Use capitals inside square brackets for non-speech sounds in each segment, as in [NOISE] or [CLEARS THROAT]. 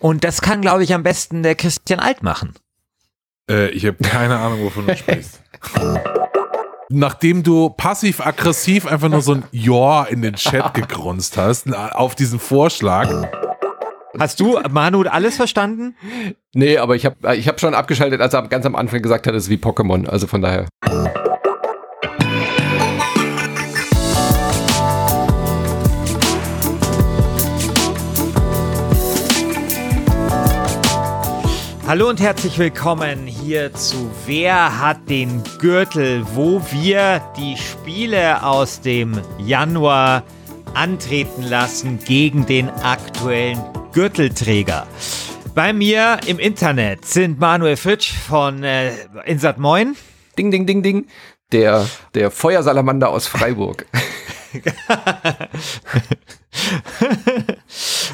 Und das kann, glaube ich, am besten der Christian Alt machen. Äh, ich habe keine Ahnung, wovon du sprichst. Nachdem du passiv-aggressiv einfach nur so ein Ja in den Chat [LAUGHS] gegrunzt hast, auf diesen Vorschlag. Hast du, Manu, alles verstanden? Nee, aber ich habe ich hab schon abgeschaltet, als er ganz am Anfang gesagt hat, es ist wie Pokémon. Also von daher. Hallo und herzlich willkommen hier zu Wer hat den Gürtel, wo wir die Spiele aus dem Januar antreten lassen gegen den aktuellen Gürtelträger. Bei mir im Internet sind Manuel Fritsch von äh, Insat Moin. Ding, ding, ding, ding. Der, der Feuersalamander aus Freiburg. [LAUGHS] [LAUGHS]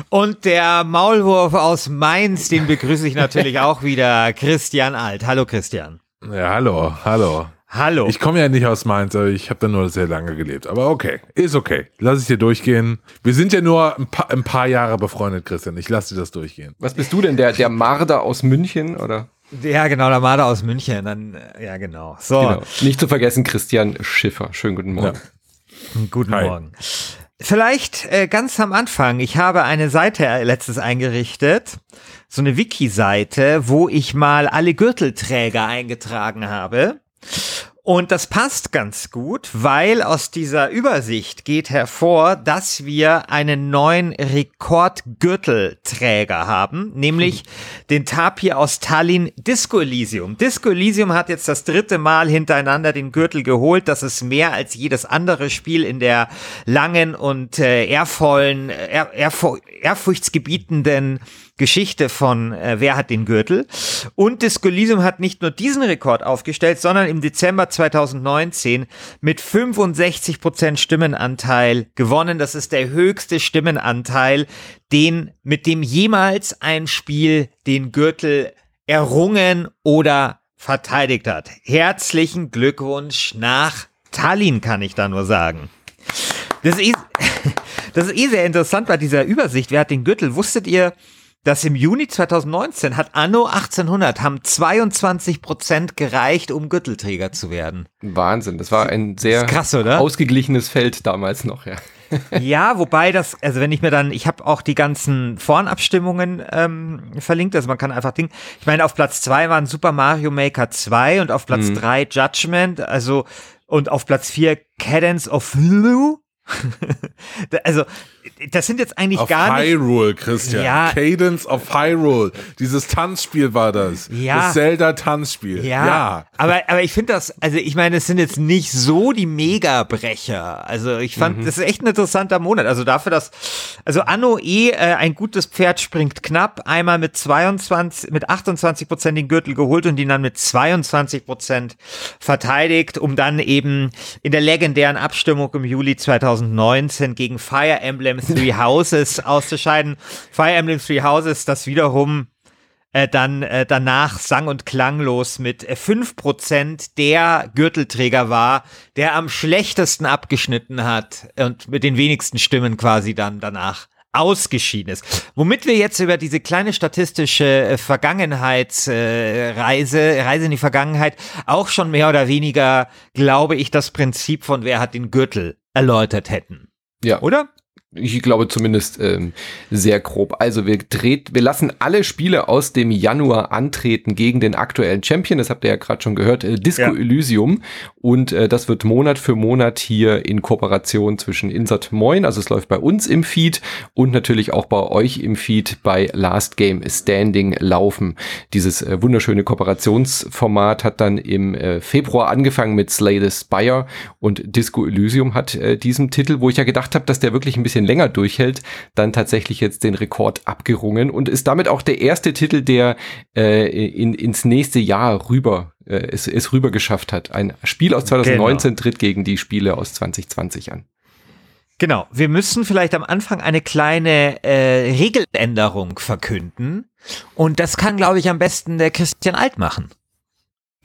Und der Maulwurf aus Mainz, den begrüße ich natürlich auch wieder, Christian Alt. Hallo Christian. Ja, hallo, hallo. Hallo. Ich komme ja nicht aus Mainz, ich habe da nur sehr lange gelebt. Aber okay, ist okay. Lass ich dir durchgehen. Wir sind ja nur ein paar, ein paar Jahre befreundet, Christian. Ich lasse dir das durchgehen. Was bist du denn, der, der Marder aus München, oder? Ja, genau, der Marder aus München. Dann, äh, ja, genau. So. Genau. Nicht zu vergessen, Christian Schiffer. Schönen guten Morgen. Ja. Guten Hi. Morgen. Vielleicht äh, ganz am Anfang. Ich habe eine Seite letztes eingerichtet, so eine Wiki-Seite, wo ich mal alle Gürtelträger eingetragen habe. Und das passt ganz gut, weil aus dieser Übersicht geht hervor, dass wir einen neuen Rekordgürtelträger haben, nämlich [LAUGHS] den Tapir aus Tallinn Disco Elysium. Disco Elysium hat jetzt das dritte Mal hintereinander den Gürtel geholt. Das ist mehr als jedes andere Spiel in der langen und äh, ehrvollen, ehr, ehrf ehrfurchtsgebietenden Geschichte von äh, Wer hat den Gürtel. Und Disco Elysium hat nicht nur diesen Rekord aufgestellt, sondern im Dezember 2019 mit 65% Stimmenanteil gewonnen. Das ist der höchste Stimmenanteil, den, mit dem jemals ein Spiel den Gürtel errungen oder verteidigt hat. Herzlichen Glückwunsch nach Tallinn, kann ich da nur sagen. Das ist, [LAUGHS] das ist eh sehr interessant bei dieser Übersicht. Wer hat den Gürtel? Wusstet ihr, dass im Juni 2019 hat Anno 1800 haben 22 Prozent gereicht, um Gürtelträger zu werden. Wahnsinn, das war ein sehr krass, ausgeglichenes Feld damals noch, ja. [LAUGHS] ja, wobei das, also wenn ich mir dann, ich habe auch die ganzen Vornabstimmungen ähm, verlinkt, also man kann einfach Ding. Ich meine, auf Platz zwei waren Super Mario Maker 2 und auf Platz mhm. drei Judgment, also und auf Platz vier Cadence of Blue. [LAUGHS] also das sind jetzt eigentlich of gar nicht. Hyrule, Christian. Ja. Cadence of Hyrule. Dieses Tanzspiel war das. Ja. Das Zelda-Tanzspiel. Ja. ja. Aber, aber ich finde das, also ich meine, es sind jetzt nicht so die Megabrecher. Also ich fand, mhm. das ist echt ein interessanter Monat. Also dafür, dass, also Anno E, äh, ein gutes Pferd springt knapp, einmal mit 22, mit 28 Prozent den Gürtel geholt und ihn dann mit 22 Prozent verteidigt, um dann eben in der legendären Abstimmung im Juli 2019 gegen Fire Emblem Three [LAUGHS] Houses auszuscheiden. Fire Emblem Three Houses, das wiederum äh, dann äh, danach sang- und klanglos mit äh, 5% der Gürtelträger war, der am schlechtesten abgeschnitten hat und mit den wenigsten Stimmen quasi dann danach ausgeschieden ist. Womit wir jetzt über diese kleine statistische äh, Vergangenheitsreise, äh, Reise in die Vergangenheit, auch schon mehr oder weniger, glaube ich, das Prinzip von wer hat den Gürtel erläutert hätten. Ja. Oder? Ich glaube zumindest ähm, sehr grob. Also wir dreht, wir lassen alle Spiele aus dem Januar antreten gegen den aktuellen Champion. Das habt ihr ja gerade schon gehört, äh, Disco ja. Elysium. Und äh, das wird Monat für Monat hier in Kooperation zwischen Insert Moin, also es läuft bei uns im Feed und natürlich auch bei euch im Feed bei Last Game Standing laufen. Dieses äh, wunderschöne Kooperationsformat hat dann im äh, Februar angefangen mit Slay the Spire und Disco Elysium hat äh, diesen Titel, wo ich ja gedacht habe, dass der wirklich ein bisschen länger durchhält, dann tatsächlich jetzt den Rekord abgerungen und ist damit auch der erste Titel, der äh, in, ins nächste Jahr rüber äh, es, es rüber geschafft hat. Ein Spiel aus 2019 genau. tritt gegen die Spiele aus 2020 an. Genau, wir müssen vielleicht am Anfang eine kleine äh, Regeländerung verkünden. Und das kann, glaube ich, am besten der Christian Alt machen.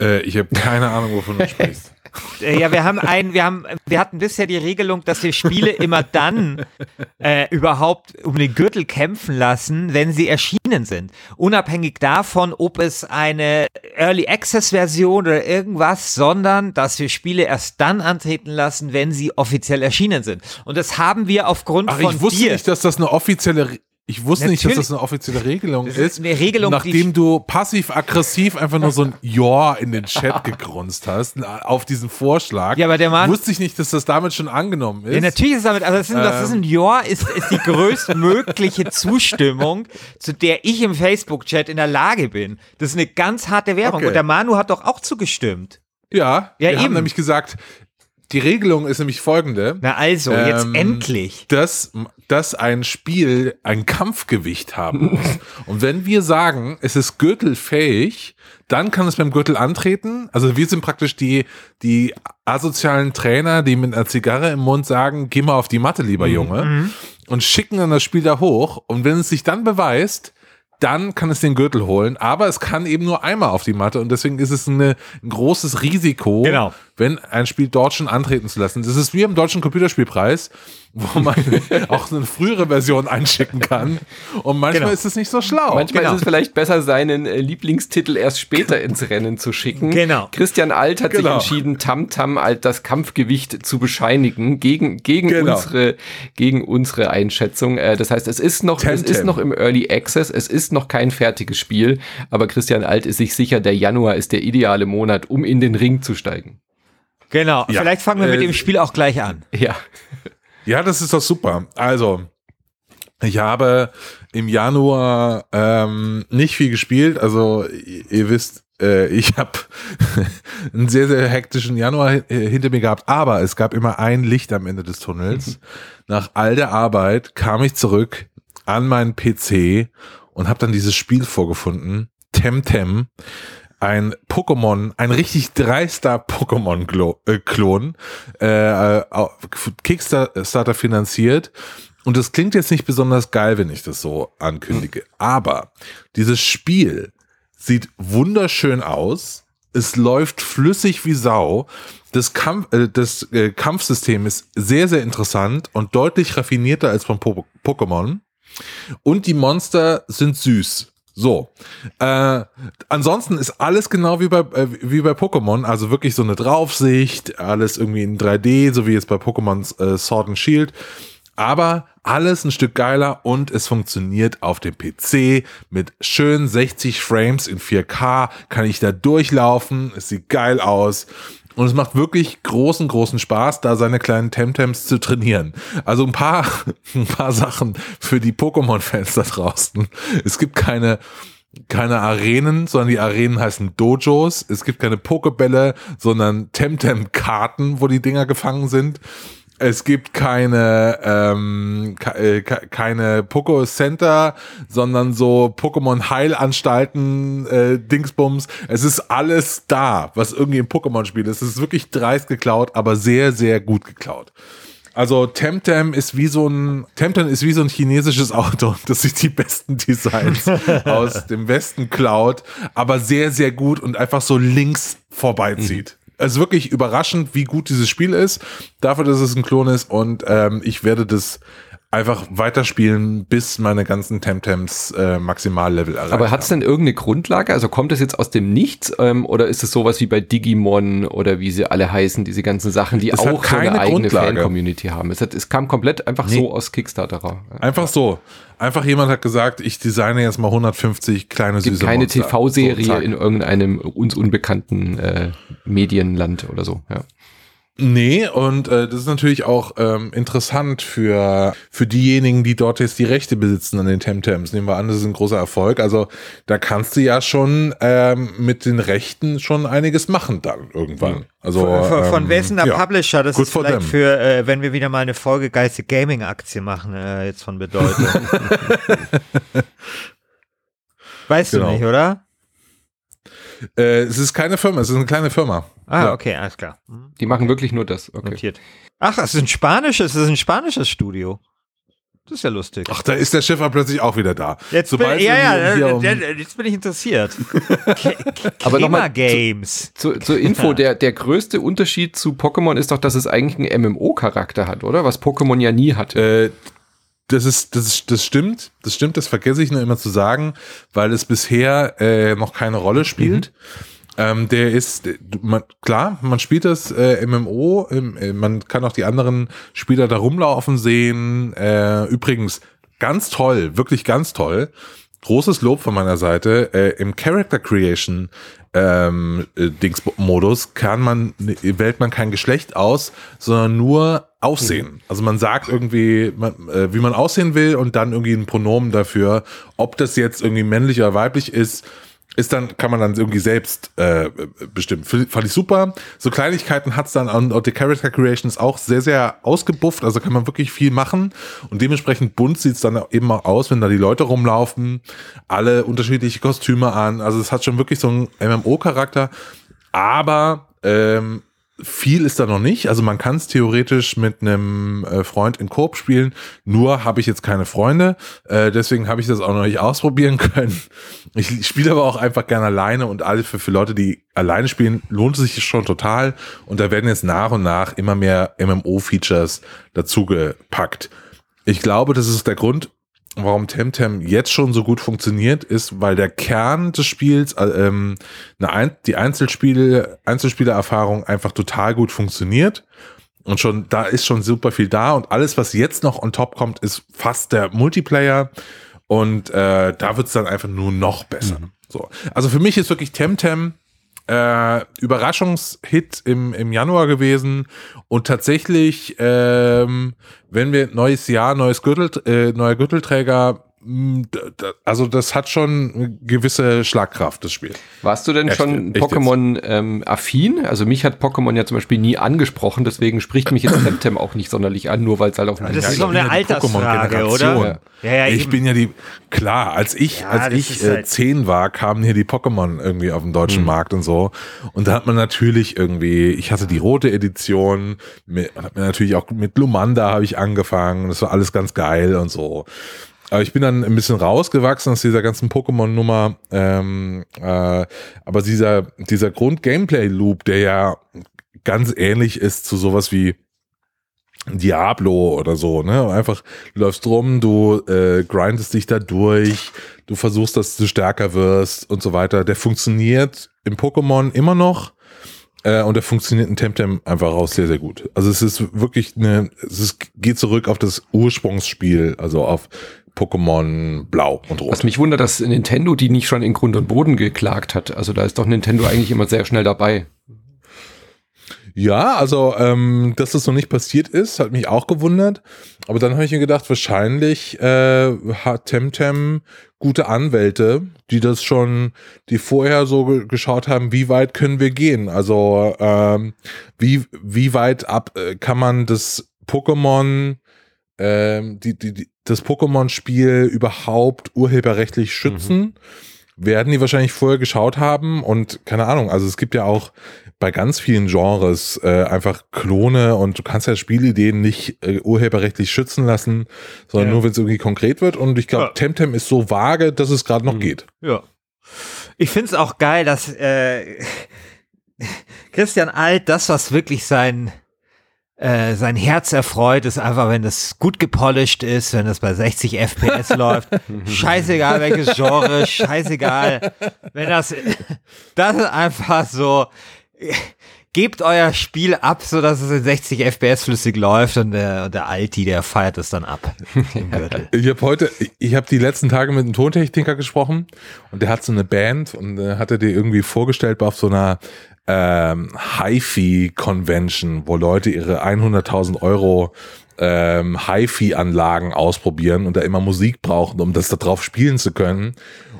Äh, ich habe keine Ahnung, wovon du sprichst. [LAUGHS] Äh, ja, wir haben ein, wir haben, wir hatten bisher die Regelung, dass wir Spiele immer dann äh, überhaupt um den Gürtel kämpfen lassen, wenn sie erschienen erschienen sind. Unabhängig davon, ob es eine Early Access Version oder irgendwas, sondern dass wir Spiele erst dann antreten lassen, wenn sie offiziell erschienen sind. Und das haben wir aufgrund Ach, von ich wusste dir. nicht, dass das eine offizielle ich wusste nicht, dass Natürlich. das eine offizielle Regelung Das ist. eine Regelung, nachdem du passiv-aggressiv einfach nur so ein Ja in den Chat [LAUGHS] gegrunzt hast, auf diesen Vorschlag. Ja, aber der Mann- Wusste ich nicht, dass das damit schon angenommen ist. Ja, natürlich ist damit, also das ist, das ist Ähm. ein Ja, ist, ist die größtmögliche Zustimmung, zu der ich im Facebook-Chat in der Lage bin. Das ist eine ganz harte Währung. Okay. Und der Manu hat doch auch zugestimmt. Ja, Ja, wir haben eben. nämlich gesagt, die Regelung ist nämlich folgende. Na also, jetzt Ähm, endlich. dass, dass ein Spiel ein Kampfgewicht haben muss. [LAUGHS] Und wenn wir sagen, es ist gürtelfähig, dann kann es beim Gürtel antreten. Also wir sind praktisch die, die asozialen Trainer, die mit einer Zigarre im Mund sagen, geh mal auf die Matte, lieber Junge. Und schicken dann das Spiel da hoch. Und wenn es sich dann beweist, dann kann es den Gürtel holen, aber es kann eben nur einmal auf die Matte und deswegen ist es eine, ein großes Risiko, Genau. Wenn ein Spiel dort schon antreten zu lassen. Das ist wie im Deutschen Computerspielpreis, wo man [LAUGHS] auch eine frühere Version einschicken kann und manchmal Genau. ist es nicht so schlau. Manchmal Genau. ist es vielleicht besser, seinen äh, Lieblingstitel erst später ins Rennen zu schicken. Genau. Christian Alt hat Genau. sich entschieden, Tamtam Alt das Kampfgewicht zu bescheinigen gegen, gegen, Genau. unsere, gegen unsere Einschätzung. Äh, das heißt, es ist noch, es ist noch im Early Access, es ist noch kein fertiges Spiel, aber Christian Alt ist sich sicher, der Januar ist der ideale Monat, um in den Ring zu steigen. Genau. Ja. Vielleicht fangen wir mit Äh, dem Spiel auch gleich an. Ja. Ja, das ist doch super. Also, ich habe im Januar ähm, nicht viel gespielt. Also, ihr, ihr wisst, äh, ich habe [LAUGHS] einen sehr, sehr hektischen Januar äh, hinter mir gehabt. Aber es gab immer ein Licht am Ende des Tunnels. Nach all der Arbeit kam ich zurück an meinen PC und habe dann dieses Spiel vorgefunden. Temtem. Ein Pokémon, ein richtig dreister Pokémon-Klon, äh, äh, Kickstarter finanziert. Und das klingt jetzt nicht besonders geil, wenn ich das so ankündige. Aber dieses Spiel sieht wunderschön aus. Es läuft flüssig wie Sau. Das, Kampf, äh, das äh, Kampfsystem ist sehr, sehr interessant und deutlich raffinierter als von po Pokémon. Und die Monster sind süß. So. Äh, ansonsten ist alles genau wie bei, äh, wie bei Pokémon. Also wirklich so eine Draufsicht, alles irgendwie in 3D, so wie jetzt bei Pokémon äh, Sword and Shield. Aber alles ein Stück geiler und es funktioniert auf dem PC mit schön 60 Frames in 4K. Kann ich da durchlaufen. Es sieht geil aus. Und es macht wirklich großen, großen Spaß, da seine kleinen Temtems zu trainieren. Also ein paar, [LAUGHS] ein paar Sachen für die Pokémon-Fans da draußen. Es gibt keine, keine Arenen, sondern die Arenen heißen Dojos. Es gibt keine Pokebälle, sondern Temtem-Karten, wo die Dinger gefangen sind. Es gibt keine, ähm, äh, ke- keine Poco Center, sondern so Pokémon Heilanstalten, äh, Dingsbums. Es ist alles da, was irgendwie im Pokémon-Spiel ist. Es ist wirklich dreist geklaut, aber sehr, sehr gut geklaut. Also Temtem ist wie so ein Temtem ist wie so ein chinesisches Auto, [LAUGHS] das sich die besten Designs aus dem Westen klaut, aber sehr sehr gut und einfach so links vorbeizieht. Also wirklich überraschend, wie gut dieses Spiel ist, dafür, dass es ein Klon ist und ähm, ich werde das einfach weiterspielen, bis meine ganzen Temtems äh, Maximallevel erreicht Aber hat es denn irgendeine Grundlage? Also kommt es jetzt aus dem Nichts ähm, oder ist es sowas wie bei Digimon oder wie sie alle heißen, diese ganzen Sachen, die Es auch so eine keine eigene. Fan-Community haben? Es, hat, es kam komplett einfach so aus Kickstarter raus. Einfach so. Einfach jemand hat gesagt, ich designe jetzt mal 150 kleine gibt süße keine. TV-Serie So, in irgendeinem uns unbekannten äh, Medienland oder so. Ja. Nee, und äh, das ist natürlich auch ähm, interessant für, für diejenigen, die dort jetzt die Rechte besitzen an den Temtems. Nehmen wir an, das ist ein großer Erfolg. Also da kannst du ja schon ähm, mit den Rechten schon einiges machen dann irgendwann. Also Von, von ähm, wessen der ja. Publisher? Das ist vielleicht them. für, äh, wenn wir wieder mal eine Folge geilste Gaming-Aktie machen, äh, jetzt von Bedeutung. [LAUGHS] weißt Genau. du nicht, oder? Äh, es ist keine Firma, es ist eine kleine Firma. Ah, Ja. okay, alles klar. Hm, Die machen wirklich nur das. Okay. Notiert. Ach, es ist ein spanisches, es ist ein spanisches Studio. Das ist ja lustig. Ach, da ist der Schiffer plötzlich auch wieder da. Jetzt Sobald bin, ja, ja, äh, um- äh, jetzt bin ich interessiert. [LAUGHS] Aber noch mal Games. Zu, zur Info, der, der größte Unterschied zu Pokémon ist doch, dass es eigentlich einen MMO-Charakter hat, oder? Was Pokémon ja nie hatte. Äh, das ist, das ist, das stimmt, das stimmt, das vergesse ich nur immer zu sagen, weil es bisher äh, noch keine Rolle spielt. Mhm. Ähm, der ist, man, klar, man spielt das äh, MMO, äh, man kann auch die anderen Spieler da rumlaufen sehen. Äh, übrigens, ganz toll, wirklich ganz toll. Großes Lob von meiner Seite. Äh, Im Character Creation ähm, äh, Dings Modus kann man wählt man kein Geschlecht aus, sondern nur Aussehen. Also man sagt irgendwie, man, äh, wie man aussehen will und dann irgendwie ein Pronomen dafür, ob das jetzt irgendwie männlich oder weiblich ist ist dann, kann man dann irgendwie selbst äh, bestimmen. Fand ich super. So Kleinigkeiten hat's dann und, und die Character Creation ist auch sehr, sehr ausgebufft, also kann man wirklich viel machen. Und dementsprechend bunt sieht's dann eben auch aus, wenn da die Leute rumlaufen, alle unterschiedliche Kostüme an. Also es hat schon wirklich so einen MMO-Charakter. Aber ähm, viel ist da noch nicht. Also man kann es theoretisch mit einem äh, Freund in Koop spielen. Nur habe ich jetzt keine Freunde. Äh, deswegen habe ich das auch noch nicht ausprobieren [LAUGHS] können. Ich spiele aber auch einfach gerne alleine und alle für, für Leute, die alleine spielen, lohnt es sich schon total. Und da werden jetzt nach und nach immer mehr MMO-Features dazugepackt. Ich glaube, das ist der Grund, warum Temtem jetzt schon so gut funktioniert, ist, weil der Kern des Spiels, äh, ähm, eine, die Einzelspiele, Einzelspielererfahrung einfach total gut funktioniert. Und schon, da ist schon super viel da und alles, was jetzt noch on top kommt, ist fast der Multiplayer. Und äh, da wird's dann einfach nur noch besser. Mhm. So. Also für mich ist wirklich Temtem äh, Überraschungshit im, im Januar gewesen. Und tatsächlich, ähm, wenn wir neues Jahr, neues Gürtel, äh, neuer Gürtelträger also das hat schon gewisse Schlagkraft, das Spiel. Warst du denn echt, schon Pokémon ähm, affin? Also mich hat Pokémon ja zum Beispiel nie angesprochen, deswegen spricht mich jetzt Temtem [CLEARS THROAT] auch nicht sonderlich an, nur weil es halt auf dem Das ist so eine Altersfrage, oder? Ja, ja, ich eben. bin ja die, klar, als ich, ja, als ich äh, halt zehn war, kamen hier die Pokémon irgendwie auf dem deutschen hm. Markt und so. Und da hat man natürlich irgendwie, ich hatte die rote Edition, mit, hat mir natürlich auch mit Lumanda habe ich angefangen, das war alles ganz geil und so. Aber ich bin dann ein bisschen rausgewachsen aus dieser ganzen Pokémon-Nummer. Ähm, äh, aber dieser, dieser Grund-Gameplay-Loop, der ja ganz ähnlich ist zu sowas wie Diablo oder so, ne? Einfach du läufst rum, du äh, grindest dich da durch, du versuchst, dass du stärker wirst und so weiter. Der funktioniert im Pokémon immer noch. Äh, und der funktioniert in Temtem einfach auch sehr, sehr gut. Also es ist wirklich eine, es ist, geht zurück auf das Ursprungsspiel, also auf Pokémon Blau und Rot. Was mich wundert, dass Nintendo die nicht schon in Grund und Boden geklagt hat. Also da ist doch Nintendo eigentlich immer sehr schnell dabei. Ja, also ähm, dass das noch nicht passiert ist, hat mich auch gewundert. Aber dann habe ich mir gedacht, wahrscheinlich äh, hat Temtem gute Anwälte, die das schon, die vorher so geschaut haben, wie weit können wir gehen? Also ähm, wie wie weit ab äh, kann man das Pokémon ähm, die, die, die, das Pokémon-Spiel überhaupt urheberrechtlich schützen. Mhm. Werden die wahrscheinlich vorher geschaut haben und keine Ahnung, also es gibt ja auch bei ganz vielen Genres äh, einfach Klone und du kannst ja Spielideen nicht äh, urheberrechtlich schützen lassen, sondern ja. nur, wenn es irgendwie konkret wird. Und ich glaube, ja. Temtem ist so vage, dass es gerade noch mhm. geht. Ja. Ich finde es auch geil, dass äh, [LAUGHS] Christian Alt das, was wirklich sein äh, sein Herz erfreut, ist einfach, wenn das gut gepolished ist, wenn das bei 60 FPS [LAUGHS] läuft. Scheißegal welches Genre, [LAUGHS] scheißegal. Wenn das, das ist einfach so, gebt euer Spiel ab, so dass es in 60 FPS flüssig läuft und der, der Alti, der feiert es dann ab im Gürtel. Ich habe heute, ich habe die letzten Tage mit einem Tontechniker gesprochen und der hat so eine Band und äh, hatte die irgendwie vorgestellt auf so einer ähm, HiFi-Convention, wo Leute ihre 100.000 Euro ähm, HiFi-Anlagen ausprobieren und da immer Musik brauchen, um das da drauf spielen zu können.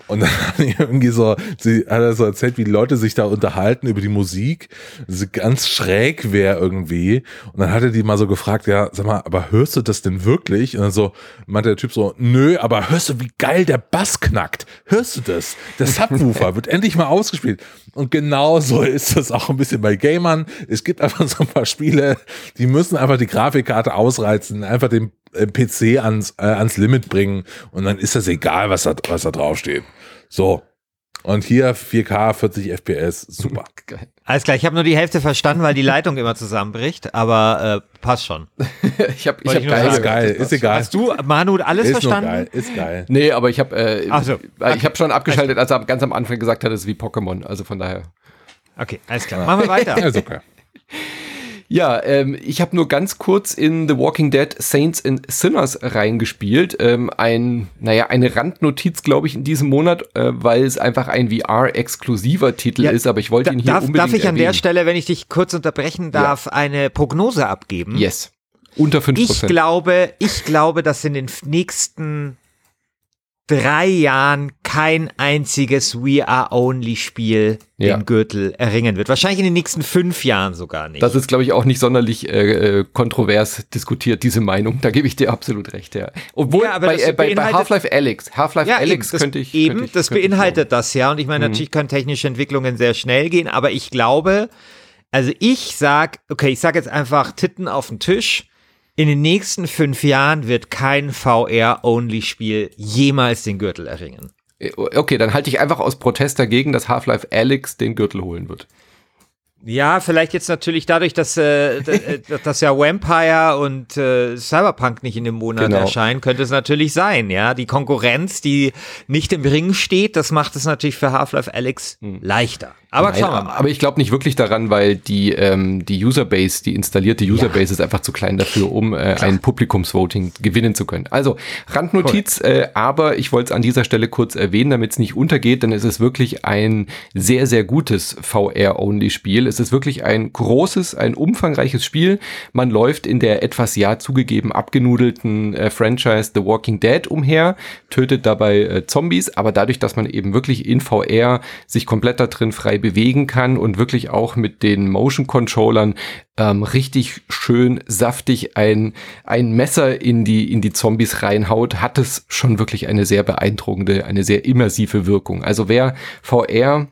Und dann [LAUGHS] hat er irgendwie so, sie hat er so erzählt, wie die Leute sich da unterhalten über die Musik, sie ganz schräg wäre irgendwie. Und dann hat er die mal so gefragt, ja, sag mal, aber hörst du das denn wirklich? Und dann so meinte der Typ so, nö, aber hörst du, wie geil der Bass knackt? Hörst du das? Der Subwoofer [LAUGHS] wird endlich mal ausgespielt. Und genau so ist das auch ein bisschen bei Gamern. Es gibt einfach so ein paar Spiele, die müssen einfach die Grafikkarte ausreizen, einfach den PC ans, äh, ans Limit bringen und dann ist das egal, was da, was da drauf steht. So. Und hier 4K, 40 FPS, super. [LAUGHS] Geil. Alles klar, ich habe nur die Hälfte verstanden, weil die Leitung immer zusammenbricht, aber äh, passt schon. ich [LAUGHS] habe ich hab geil, ist geil, ist egal. Hast du, Manu, alles ist verstanden? Geil, ist geil. Nee, aber ich habe äh, so, okay. ich habe schon abgeschaltet, als er ganz am Anfang gesagt hat, es ist wie Pokémon, also von daher. Okay, alles klar. Machen wir [LAUGHS] weiter. ist okay. Ja, ähm, ich habe nur ganz kurz in The Walking Dead Saints and Sinners reingespielt. Ähm, ein, naja, eine Randnotiz, glaube ich, in diesem Monat, äh, weil es einfach ein VR-exklusiver Titel ja, ist, aber ich wollte ihn hier darf, unbedingt Darf ich an erwähnen. der Stelle, wenn ich dich kurz unterbrechen darf, ja. eine Prognose abgeben? Yes. Unter 5%. Ich glaube, ich glaube, dass in den nächsten drei Jahren kein einziges We Are Only Spiel ja. den Gürtel erringen wird. Wahrscheinlich in den nächsten fünf Jahren sogar nicht. Das ist, glaube ich, auch nicht sonderlich äh, äh kontrovers diskutiert, diese Meinung. Da gebe ich dir absolut recht, ja. Obwohl ja, bei, äh, bei, bei Half-Life Alex, Half-Life ja, Alex eben, könnte ich. Eben, könnte ich, das könnte beinhaltet ich das ja. Und ich meine, mhm. natürlich können technische Entwicklungen sehr schnell gehen, aber ich glaube, also ich sag, okay, ich sag jetzt einfach Titten auf den Tisch in den nächsten fünf Jahren wird kein VR-Only-Spiel jemals den Gürtel erringen. Äh, okay, dann halte ich einfach aus Protest dagegen, dass Half-Life Alyx den Gürtel holen wird. Ja, vielleicht jetzt natürlich dadurch, dass, äh, äh [LAUGHS] dass ja Vampire und äh, Cyberpunk nicht in dem Monat genau. erscheinen, könnte es natürlich sein, ja. Die Konkurrenz, die nicht im Ring steht, das macht es natürlich für Half-Life Alyx hm. leichter. Aber Nein. Aber ich glaube nicht wirklich daran, weil die, ähm, die Userbase, die installierte Userbase ja. ist einfach zu klein dafür, um äh, ein Publikumsvoting gewinnen zu können. Also Randnotiz, cool. äh, aber ich wollte es an dieser Stelle kurz erwähnen, damit es nicht untergeht, denn es ist wirklich ein sehr, sehr gutes VR-Only-Spiel. Es ist wirklich ein großes, ein umfangreiches Spiel. Man läuft in der etwas ja zugegeben abgenudelten äh, Franchise The Walking Dead umher, tötet dabei äh, Zombies, aber dadurch, dass man eben wirklich in VR sich komplett da drin frei bewegen kann und wirklich auch mit den Motion Controllern ähm, richtig schön saftig ein, ein Messer in die, in die Zombies reinhaut, hat es schon wirklich eine sehr beeindruckende, eine sehr immersive Wirkung. Also wer VR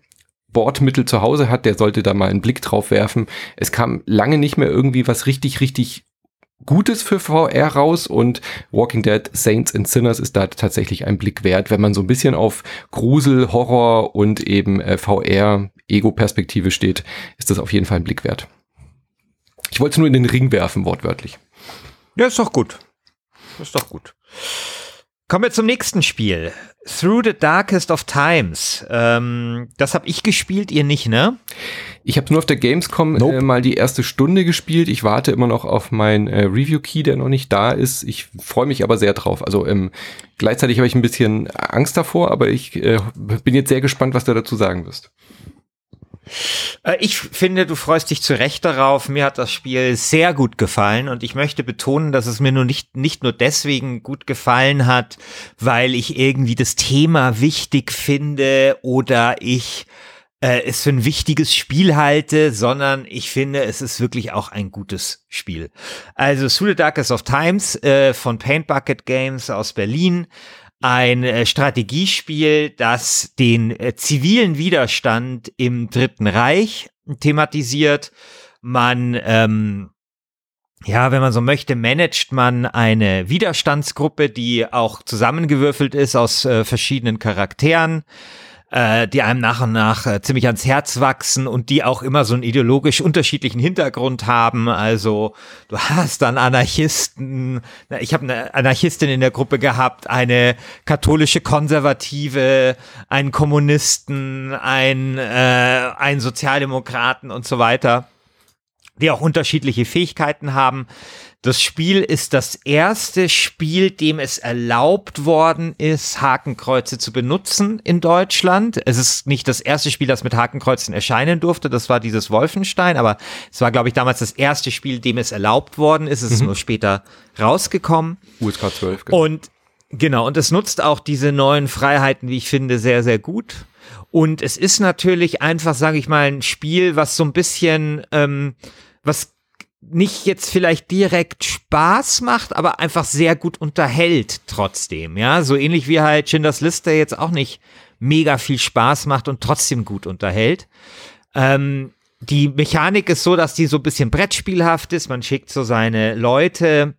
Bordmittel zu Hause hat, der sollte da mal einen Blick drauf werfen. Es kam lange nicht mehr irgendwie was richtig, richtig Gutes für VR raus und Walking Dead Saints and Sinners ist da tatsächlich ein Blick wert, wenn man so ein bisschen auf Grusel, Horror und eben äh, VR Ego-Perspektive steht, ist das auf jeden Fall ein Blick wert. Ich wollte es nur in den Ring werfen, wortwörtlich. Ja, ist doch gut. Ist doch gut. Kommen wir zum nächsten Spiel. Through the Darkest of Times. Ähm, das habe ich gespielt, ihr nicht, ne? Ich habe nur auf der Gamescom nope. äh, mal die erste Stunde gespielt. Ich warte immer noch auf meinen äh, Review-Key, der noch nicht da ist. Ich freue mich aber sehr drauf. Also ähm, gleichzeitig habe ich ein bisschen Angst davor, aber ich äh, bin jetzt sehr gespannt, was du dazu sagen wirst. Äh, ich finde, du freust dich zu Recht darauf. Mir hat das Spiel sehr gut gefallen und ich möchte betonen, dass es mir nur nicht, nicht nur deswegen gut gefallen hat, weil ich irgendwie das Thema wichtig finde oder ich äh, es für ein wichtiges Spiel halte, sondern ich finde, es ist wirklich auch ein gutes Spiel. Also Through the Darkest of Times äh, von Paint Bucket Games aus Berlin ein äh, Strategiespiel, das den äh, zivilen Widerstand im Dritten Reich thematisiert. Man, ähm, ja, wenn man so möchte, managt man eine Widerstandsgruppe, die auch zusammengewürfelt ist aus äh, verschiedenen Charakteren äh, die einem nach und nach äh, ziemlich ans Herz wachsen und die auch immer so einen ideologisch unterschiedlichen Hintergrund haben. Also du hast dann Anarchisten, ich habe eine Anarchistin in der Gruppe gehabt, eine katholische Konservative, einen Kommunisten, ein, äh, einen Sozialdemokraten und so weiter, die auch unterschiedliche Fähigkeiten haben. Das Spiel ist das erste Spiel, dem es erlaubt worden ist, Hakenkreuze zu benutzen in Deutschland. Es ist nicht das erste Spiel, das mit Hakenkreuzen erscheinen durfte. Das war dieses Wolfenstein, aber es war, glaube ich, damals das erste Spiel, dem es erlaubt worden ist. Es mhm. ist nur später rausgekommen. USK 12. Genau. Und genau, und es nutzt auch diese neuen Freiheiten, wie ich finde, sehr, sehr gut. Und es ist natürlich einfach, sage ich mal, ein Spiel, was so ein bisschen, ähm, was nicht jetzt vielleicht direkt Spaß macht, aber einfach sehr gut unterhält trotzdem, ja, so ähnlich wie halt Schindlers Liste jetzt auch nicht mega viel Spaß macht und trotzdem gut unterhält. Ähm, die Mechanik ist so, dass die so ein bisschen Brettspielhaft ist. Man schickt so seine Leute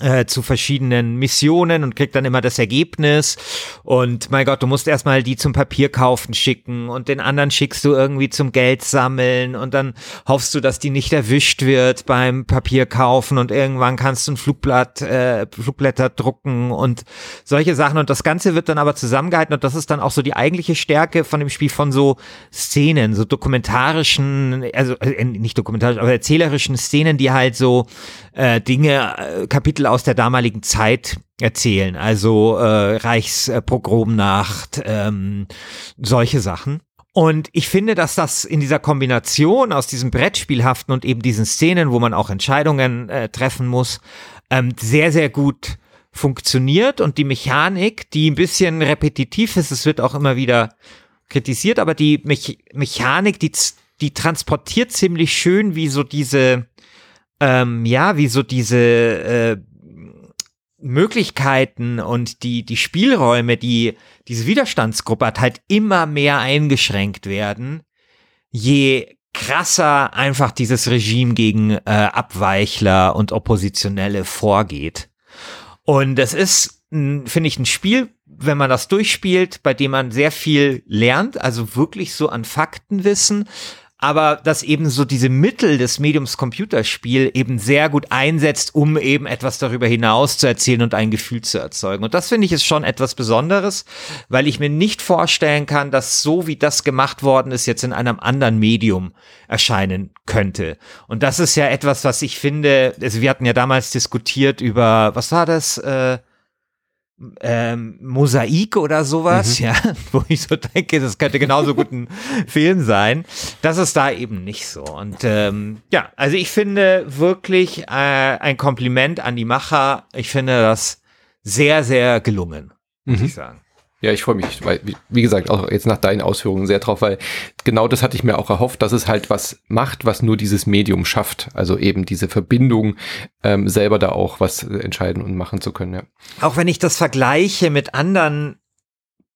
äh, zu verschiedenen Missionen und kriegt dann immer das Ergebnis. Und mein Gott, du musst erstmal die zum Papierkaufen schicken und den anderen schickst du irgendwie zum Geld sammeln und dann hoffst du, dass die nicht erwischt wird beim Papierkaufen und irgendwann kannst du ein Flugblatt, äh, Flugblätter drucken und solche Sachen. Und das Ganze wird dann aber zusammengehalten und das ist dann auch so die eigentliche Stärke von dem Spiel von so Szenen, so dokumentarischen, also äh, nicht dokumentarisch, aber erzählerischen Szenen, die halt so äh, Dinge, äh, Kapitel aus der damaligen Zeit erzählen, also äh, Reichspogromnacht, ähm, solche Sachen. Und ich finde, dass das in dieser Kombination aus diesem Brettspielhaften und eben diesen Szenen, wo man auch Entscheidungen äh, treffen muss, ähm, sehr, sehr gut funktioniert und die Mechanik, die ein bisschen repetitiv ist, es wird auch immer wieder kritisiert, aber die Me Mechanik, die, die transportiert ziemlich schön, wie so diese, ähm, ja, wie so diese äh, Möglichkeiten und die, die Spielräume, die diese Widerstandsgruppe hat, halt immer mehr eingeschränkt werden, je krasser einfach dieses Regime gegen äh, Abweichler und Oppositionelle vorgeht. Und es ist, finde ich, ein Spiel, wenn man das durchspielt, bei dem man sehr viel lernt, also wirklich so an Faktenwissen, aber dass eben so diese Mittel des Mediums Computerspiel eben sehr gut einsetzt, um eben etwas darüber hinaus zu erzählen und ein Gefühl zu erzeugen. Und das finde ich ist schon etwas Besonderes, weil ich mir nicht vorstellen kann, dass so wie das gemacht worden ist, jetzt in einem anderen Medium erscheinen könnte. Und das ist ja etwas, was ich finde, also wir hatten ja damals diskutiert über, was war das? Äh, ähm, Mosaik oder sowas, mhm. ja, [LAUGHS] wo ich so denke, das könnte genauso gut ein [LAUGHS] Film sein. Das ist da eben nicht so. Und ähm, ja, also ich finde wirklich äh, ein Kompliment an die Macher. Ich finde das sehr, sehr gelungen, muss mhm. ich sagen. Ja, ich freue mich, weil, wie gesagt, auch jetzt nach deinen Ausführungen sehr drauf, weil genau das hatte ich mir auch erhofft, dass es halt was macht, was nur dieses Medium schafft. Also eben diese Verbindung, ähm, selber da auch was entscheiden und machen zu können, ja. Auch wenn ich das vergleiche mit anderen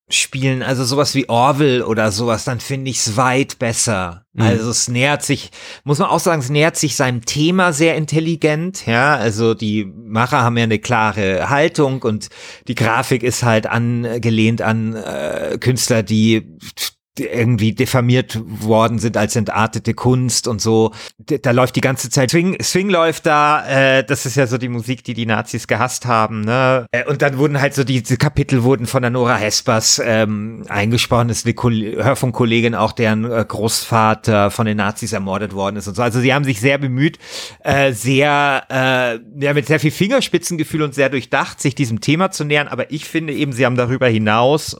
spielen, also sowas wie Orville oder sowas, dann finde ich es weit besser. Mhm. Also es nähert sich, muss man auch sagen, es nähert sich seinem Thema sehr intelligent, ja, also die Macher haben ja eine klare Haltung und die Grafik ist halt angelehnt an äh, Künstler, die irgendwie diffamiert worden sind als entartete Kunst und so. Da läuft die ganze Zeit Swing, Swing läuft da. Äh, das ist ja so die Musik, die die Nazis gehasst haben. Ne? Äh, und dann wurden halt so diese Kapitel wurden von der Nora Hespers ähm, eingesprochen. Das ist eine Hörfunkkollegin auch, deren äh, Großvater von den Nazis ermordet worden ist und so. Also sie haben sich sehr bemüht, äh, sehr äh, ja mit sehr viel Fingerspitzengefühl und sehr durchdacht, sich diesem Thema zu nähern. Aber ich finde eben, sie haben darüber hinaus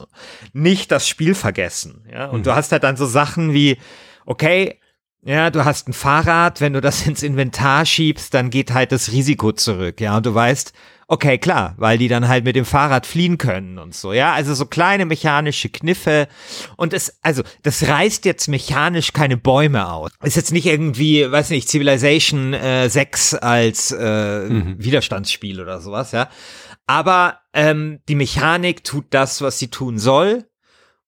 nicht das Spiel vergessen. Ja? Und mhm. du hast halt dann so Sachen wie, okay, ja, du hast ein Fahrrad, wenn du das ins Inventar schiebst, dann geht halt das Risiko zurück, ja, und du weißt, okay, klar, weil die dann halt mit dem Fahrrad fliehen können und so, ja, also so kleine mechanische Kniffe und es, also, das reißt jetzt mechanisch keine Bäume aus. Ist jetzt nicht irgendwie, weiß nicht, Civilization äh, 6 als äh, mhm. Widerstandsspiel oder sowas, ja, aber ähm, die Mechanik tut das, was sie tun soll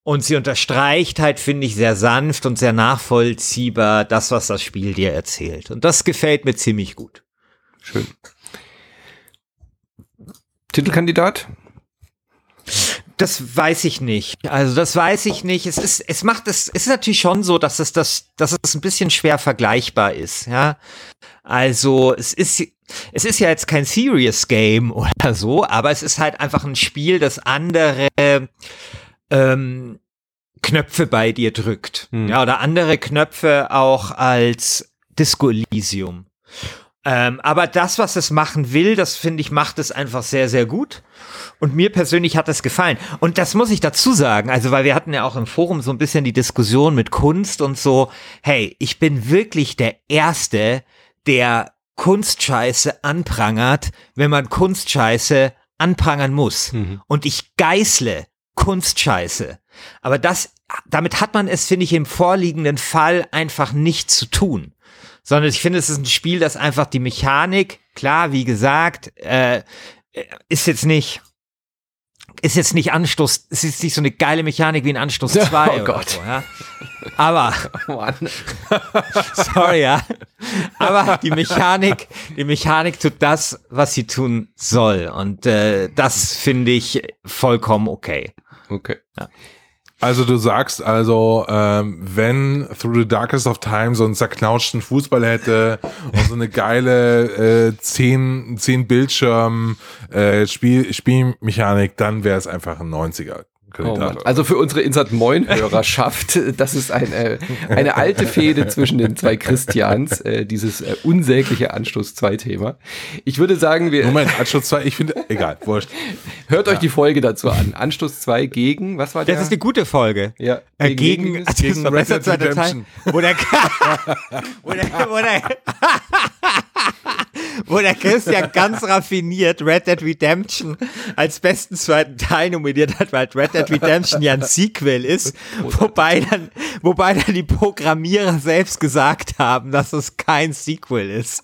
und sie unterstreicht halt, finde ich, sehr sanft und sehr nachvollziehbar das, was das Spiel dir erzählt. Und das gefällt mir ziemlich gut. Schön. Titelkandidat? Das weiß ich nicht. Also das weiß ich nicht. Es ist, es macht es, es ist natürlich schon so, dass es das, dass es ein bisschen schwer vergleichbar ist. Ja, also es ist, es ist ja jetzt kein Serious Game oder so, aber es ist halt einfach ein Spiel, das andere ähm, Knöpfe bei dir drückt. Hm. Ja, oder andere Knöpfe auch als Disco Elysium. Ähm, aber das, was es machen will, das finde ich, macht es einfach sehr, sehr gut. Und mir persönlich hat es gefallen. Und das muss ich dazu sagen, also weil wir hatten ja auch im Forum so ein bisschen die Diskussion mit Kunst und so, hey, ich bin wirklich der Erste, der Kunstscheiße anprangert, wenn man Kunstscheiße anprangern muss. Mhm. Und ich geißle Kunstscheiße. Aber das, damit hat man es, finde ich, im vorliegenden Fall einfach nicht zu tun. Sondern ich finde, es ist ein Spiel, das einfach die Mechanik, klar, wie gesagt, äh, ist jetzt nicht, ist jetzt nicht Anstoß, es ist nicht so eine geile Mechanik wie ein Anstoß 2 [LAUGHS] oh Gott. So, ja. Aber, [LAUGHS] oh [LAUGHS] sorry, ja. Aber die Mechanik, die Mechanik tut das, was sie tun soll. Und äh, das finde ich vollkommen okay. Okay. Ja. Also du sagst also, ähm, wenn Through the Darkest of Time so einen zerknautschten Fußball hätte [LAUGHS] und so eine geile äh, 10, 10 Bildschirm äh, Spiel, Spielmechanik, dann wäre es einfach ein 90er. Oh also für unsere Insert Moin-Hörerschaft, [LAUGHS] das ist eine, eine alte Fehde zwischen den zwei Christians, äh, dieses äh, unsägliche Anstoß 2-Thema. Ich würde sagen, wir. Moment, Anstoß 2, ich finde, egal, wurscht. Hört ja. euch die Folge dazu an. Anstoß 2 gegen, was war der? Das ist eine gute Folge. Ja. Äh, gegen, gegen, gegen, gegen Red Dead Redemption. [LAUGHS] Wo der, wo der, wo [LAUGHS] der, wo der Christian ganz raffiniert Red Dead Redemption als besten zweiten Teil nominiert hat, weil Red Dead Redemption ja ein Sequel ist, wobei dann, wobei dann die Programmierer selbst gesagt haben, dass es kein Sequel ist.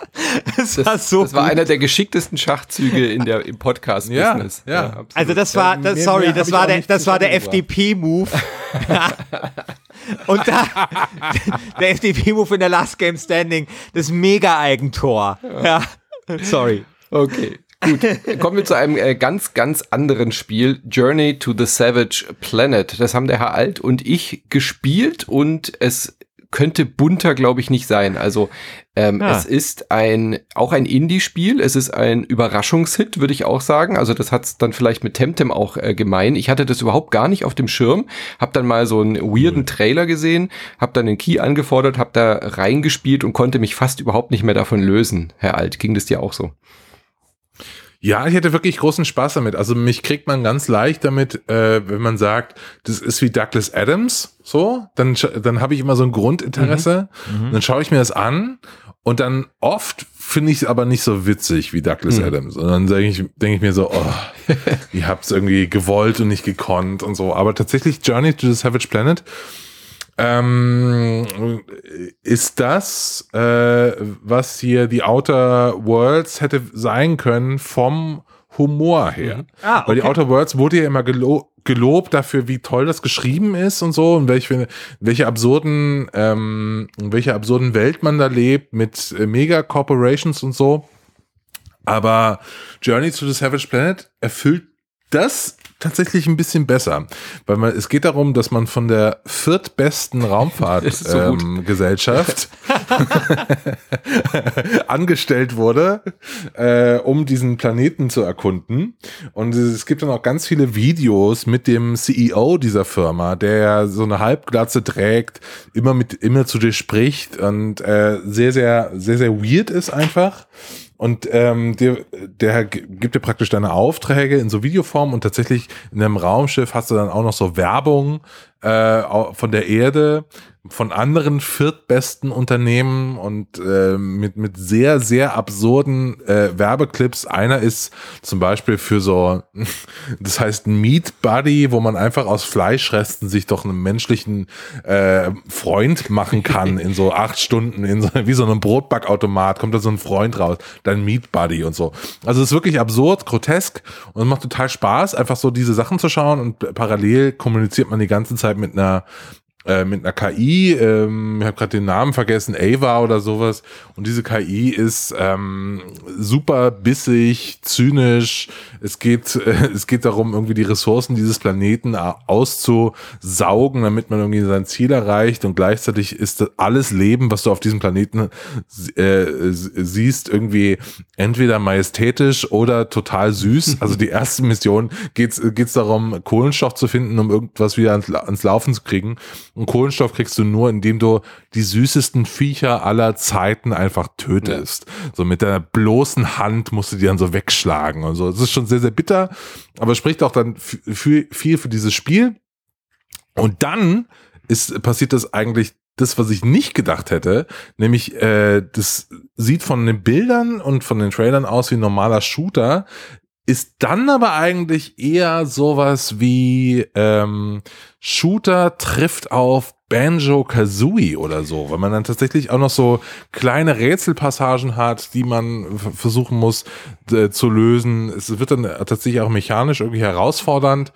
Das, das war so. Das war einer der geschicktesten Schachzüge in der, im Podcast-Business. Ja, ja. ja also das war, das, sorry, das war der, das war der FDP-Move. [LAUGHS] Und da, der FDP-Move in der Last Game Standing, das Mega-Eigentor. Ja. Sorry. Okay. Gut, kommen wir zu einem äh, ganz, ganz anderen Spiel, Journey to the Savage Planet. Das haben der Herr Alt und ich gespielt und es könnte bunter, glaube ich, nicht sein. Also ähm, ja. es ist ein auch ein Indie-Spiel. Es ist ein Überraschungshit, würde ich auch sagen. Also das hat's dann vielleicht mit Temtem auch äh, gemein. Ich hatte das überhaupt gar nicht auf dem Schirm. Hab dann mal so einen weirden mhm. Trailer gesehen, hab dann den Key angefordert, hab da reingespielt und konnte mich fast überhaupt nicht mehr davon lösen. Herr Alt, ging das dir auch so? Ja, ich hätte wirklich großen Spaß damit. Also mich kriegt man ganz leicht damit, äh, wenn man sagt, das ist wie Douglas Adams, so, dann, dann habe ich immer so ein Grundinteresse. Mhm. Mhm. Dann schaue ich mir das an und dann oft finde ich es aber nicht so witzig wie Douglas mhm. Adams. Und dann denke ich, denk ich mir so, oh, [LAUGHS] ihr habt es irgendwie gewollt und nicht gekonnt und so. Aber tatsächlich Journey to the Savage Planet ähm, ist das, äh, was hier die Outer Worlds hätte sein können vom Humor her. Mhm. Ah, okay. Weil die Outer Worlds wurde ja immer gelo gelobt dafür, wie toll das geschrieben ist und so und welche, welche absurden, ähm, welche absurden Welt man da lebt mit äh, Mega Corporations und so. Aber Journey to the Savage Planet erfüllt das tatsächlich ein bisschen besser, weil man, es geht darum, dass man von der viertbesten Raumfahrtgesellschaft [LAUGHS] so ähm, [LAUGHS] angestellt wurde, äh, um diesen Planeten zu erkunden. Und es gibt dann auch ganz viele Videos mit dem CEO dieser Firma, der so eine Halbglatze trägt, immer mit immer zu dir spricht und äh, sehr, sehr, sehr, sehr weird ist einfach. Und ähm, der, der gibt dir praktisch deine Aufträge in so Videoform und tatsächlich in einem Raumschiff hast du dann auch noch so Werbung äh, von der Erde, von anderen viertbesten Unternehmen und äh, mit, mit sehr, sehr absurden äh, Werbeclips. Einer ist zum Beispiel für so, [LAUGHS] das heißt Meat Buddy, wo man einfach aus Fleischresten sich doch einen menschlichen äh, Freund machen kann in so acht Stunden, in so, wie so einem Brotbackautomat, kommt da so ein Freund raus, dann Meat Buddy und so. Also es ist wirklich absurd, grotesk und macht total Spaß, einfach so diese Sachen zu schauen und parallel kommuniziert man die ganze Zeit mit einer äh, mit einer KI, ähm, ich habe gerade den Namen vergessen, Ava oder sowas. Und diese KI ist ähm, super bissig, zynisch. Es geht, äh, [LAUGHS] es geht darum, irgendwie die Ressourcen dieses Planeten auszusaugen, damit man irgendwie sein Ziel erreicht. Und gleichzeitig ist alles Leben, was du auf diesem Planeten äh, siehst, irgendwie entweder majestätisch oder total süß. [LAUGHS] Also die erste Mission geht es darum, Kohlenstoff zu finden, um irgendwas wieder ans, ans Laufen zu kriegen. Und Kohlenstoff kriegst du nur, indem du die süßesten Viecher aller Zeiten einfach tötest. Ja. So mit deiner bloßen Hand musst du die dann so wegschlagen und so. Das ist schon sehr, sehr bitter, aber spricht auch dann viel für dieses Spiel. Und dann ist, passiert das eigentlich das, was ich nicht gedacht hätte, nämlich äh, das sieht von den Bildern und von den Trailern aus wie ein normaler Shooter, ist dann aber eigentlich eher sowas wie ähm, Shooter trifft auf Banjo Kazooie oder so, weil man dann tatsächlich auch noch so kleine Rätselpassagen hat, die man versuchen muss äh, zu lösen. Es wird dann tatsächlich auch mechanisch irgendwie herausfordernd.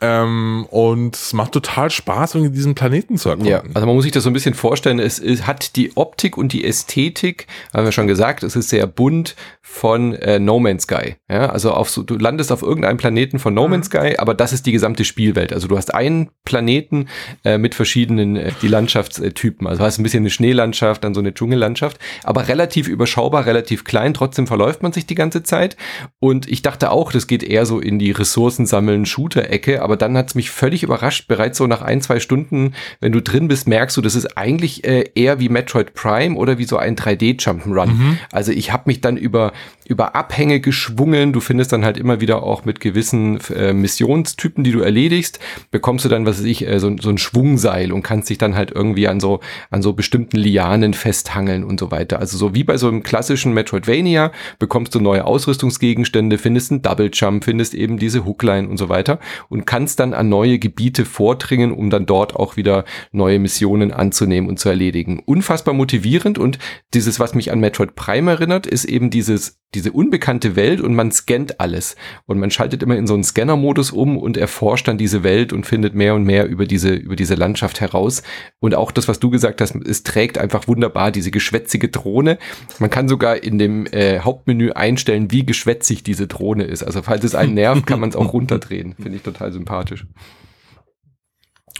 Ähm, und es macht total Spaß, irgendwie diesen Planeten zu erkunden. Ja, also man muss sich das so ein bisschen vorstellen. Es, es hat die Optik und die Ästhetik, haben wir schon gesagt, es ist sehr bunt von äh, No Man's Sky. Ja, also auf so, du landest auf irgendeinem Planeten von No. Man's Sky, aber das ist die gesamte Spielwelt. Also du hast einen Planeten äh, mit verschiedenen äh, die Landschaftstypen. Also du hast ein bisschen eine Schneelandschaft, dann so eine Dschungellandschaft, aber relativ überschaubar, relativ klein. Trotzdem verläuft man sich die ganze Zeit. Und ich dachte auch, das geht eher so in die Ressourcen sammeln Shooter-Ecke aber dann hat's mich völlig überrascht. Bereits so nach ein, zwei Stunden, wenn du drin bist, merkst du, das ist eigentlich äh, eher wie Metroid Prime oder wie so ein 3D-Jump'n'Run. Mhm. Also ich habe mich dann über, über Abhänge geschwungen. Du findest dann halt immer wieder auch mit gewissen äh, Missionstypen, die du erledigst, bekommst du dann, was weiß ich, äh, so, so ein Schwungseil und kannst dich dann halt irgendwie an so, an so bestimmten Lianen festhangeln und so weiter. Also so wie bei so einem klassischen Metroidvania bekommst du neue Ausrüstungsgegenstände, findest einen Double Jump, findest eben diese Hookline und so weiter und kannst kannst dann an neue Gebiete vordringen, um dann dort auch wieder neue Missionen anzunehmen und zu erledigen. Unfassbar motivierend und dieses, was mich an Metroid Prime erinnert, ist eben dieses diese unbekannte Welt und man scannt alles. Und man schaltet immer in so einen Scanner-Modus um und erforscht dann diese Welt und findet mehr und mehr über diese, über diese Landschaft heraus. Und auch das, was du gesagt hast, es trägt einfach wunderbar diese geschwätzige Drohne. Man kann sogar in dem äh, Hauptmenü einstellen, wie geschwätzig diese Drohne ist. Also falls es einen nervt, kann man es auch runterdrehen. Finde ich total sympathisch.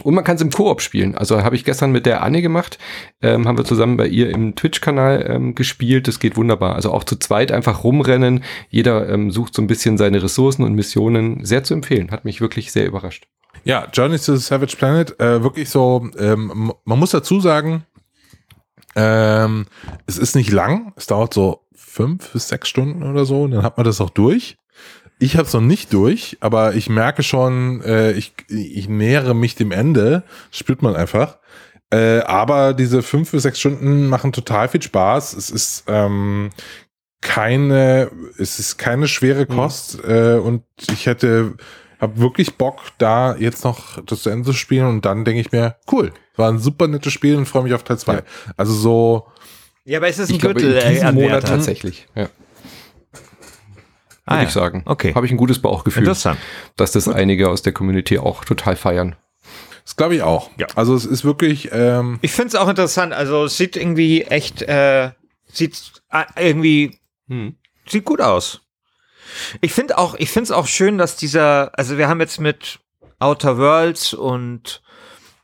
Und man kann es im Koop spielen. Also habe ich gestern mit der Anne gemacht, ähm, haben wir zusammen bei ihr im Twitch-Kanal ähm, gespielt. Das geht wunderbar. Also auch zu zweit einfach rumrennen. Jeder ähm, sucht so ein bisschen seine Ressourcen und Missionen. Sehr zu empfehlen. Hat mich wirklich sehr überrascht. Ja, Journey to the Savage Planet, äh, wirklich so, ähm, man muss dazu sagen, ähm, es ist nicht lang. Es dauert so fünf bis sechs Stunden oder so. Und dann hat man das auch durch. Ich habe es noch nicht durch, aber ich merke schon, äh, ich, ich nähere mich dem Ende, spürt man einfach. Äh, aber diese fünf bis sechs Stunden machen total viel Spaß. Es ist ähm, keine, es ist keine schwere mhm. Kost mhm. äh, und ich hätte, habe wirklich Bock, da jetzt noch das zu Ende zu spielen und dann denke ich mir, cool, war ein super nettes Spiel und freue mich auf Teil zwei. Ja. Also so. Ja, aber es ist ein Gürtel glaube, in diesem Monat tatsächlich. Ja ah, würde ja. ich sagen. Okay. Habe ich ein gutes Bauchgefühl, Interessant. dass das Gut. einige aus der Community auch total feiern. Das glaube ich auch. Ja. Also es ist wirklich. Ähm ich finde es auch interessant. Also es sieht irgendwie echt, äh, sieht äh, irgendwie, hm. sieht gut aus. Ich finde auch, ich finde es auch schön, dass dieser, also wir haben jetzt mit Outer Worlds und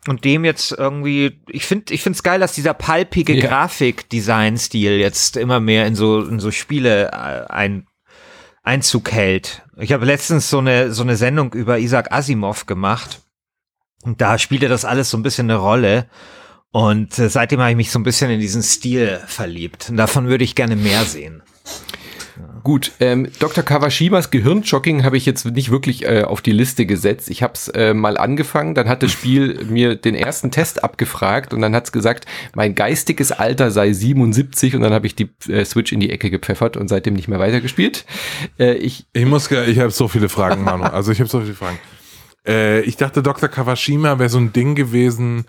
und dem jetzt irgendwie, ich finde, ich finde es geil, dass dieser palpige ja. Grafik-Design-Stil jetzt immer mehr in so in so Spiele äh, ein Einzug hält. Ich habe letztens so eine, so eine Sendung über Isaac Asimov gemacht. Und da spielte das alles so ein bisschen eine Rolle. Und äh, seitdem habe ich mich so ein bisschen in diesen Stil verliebt. Und davon würde ich gerne mehr sehen. Gut, ähm, Dr. Kawashimas Gehirnjogging habe ich jetzt nicht wirklich äh, auf die Liste gesetzt. Ich habe es äh, mal angefangen, dann hat das Spiel [LAUGHS] mir den ersten Test abgefragt und dann hat es gesagt, mein geistiges Alter sei 77 und dann habe ich die äh, Switch in die Ecke gepfeffert und seitdem nicht mehr weitergespielt. Äh, ich, ich muss, ich habe so viele Fragen, Manu. Also ich habe so viele Fragen. Äh, ich dachte, Dr. Kawashima wäre so ein Ding gewesen,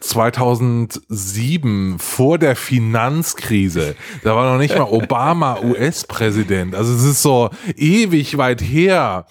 2007 vor der Finanzkrise. Da war noch nicht mal [LAUGHS] Obama US-Präsident. Also es ist so ewig weit her.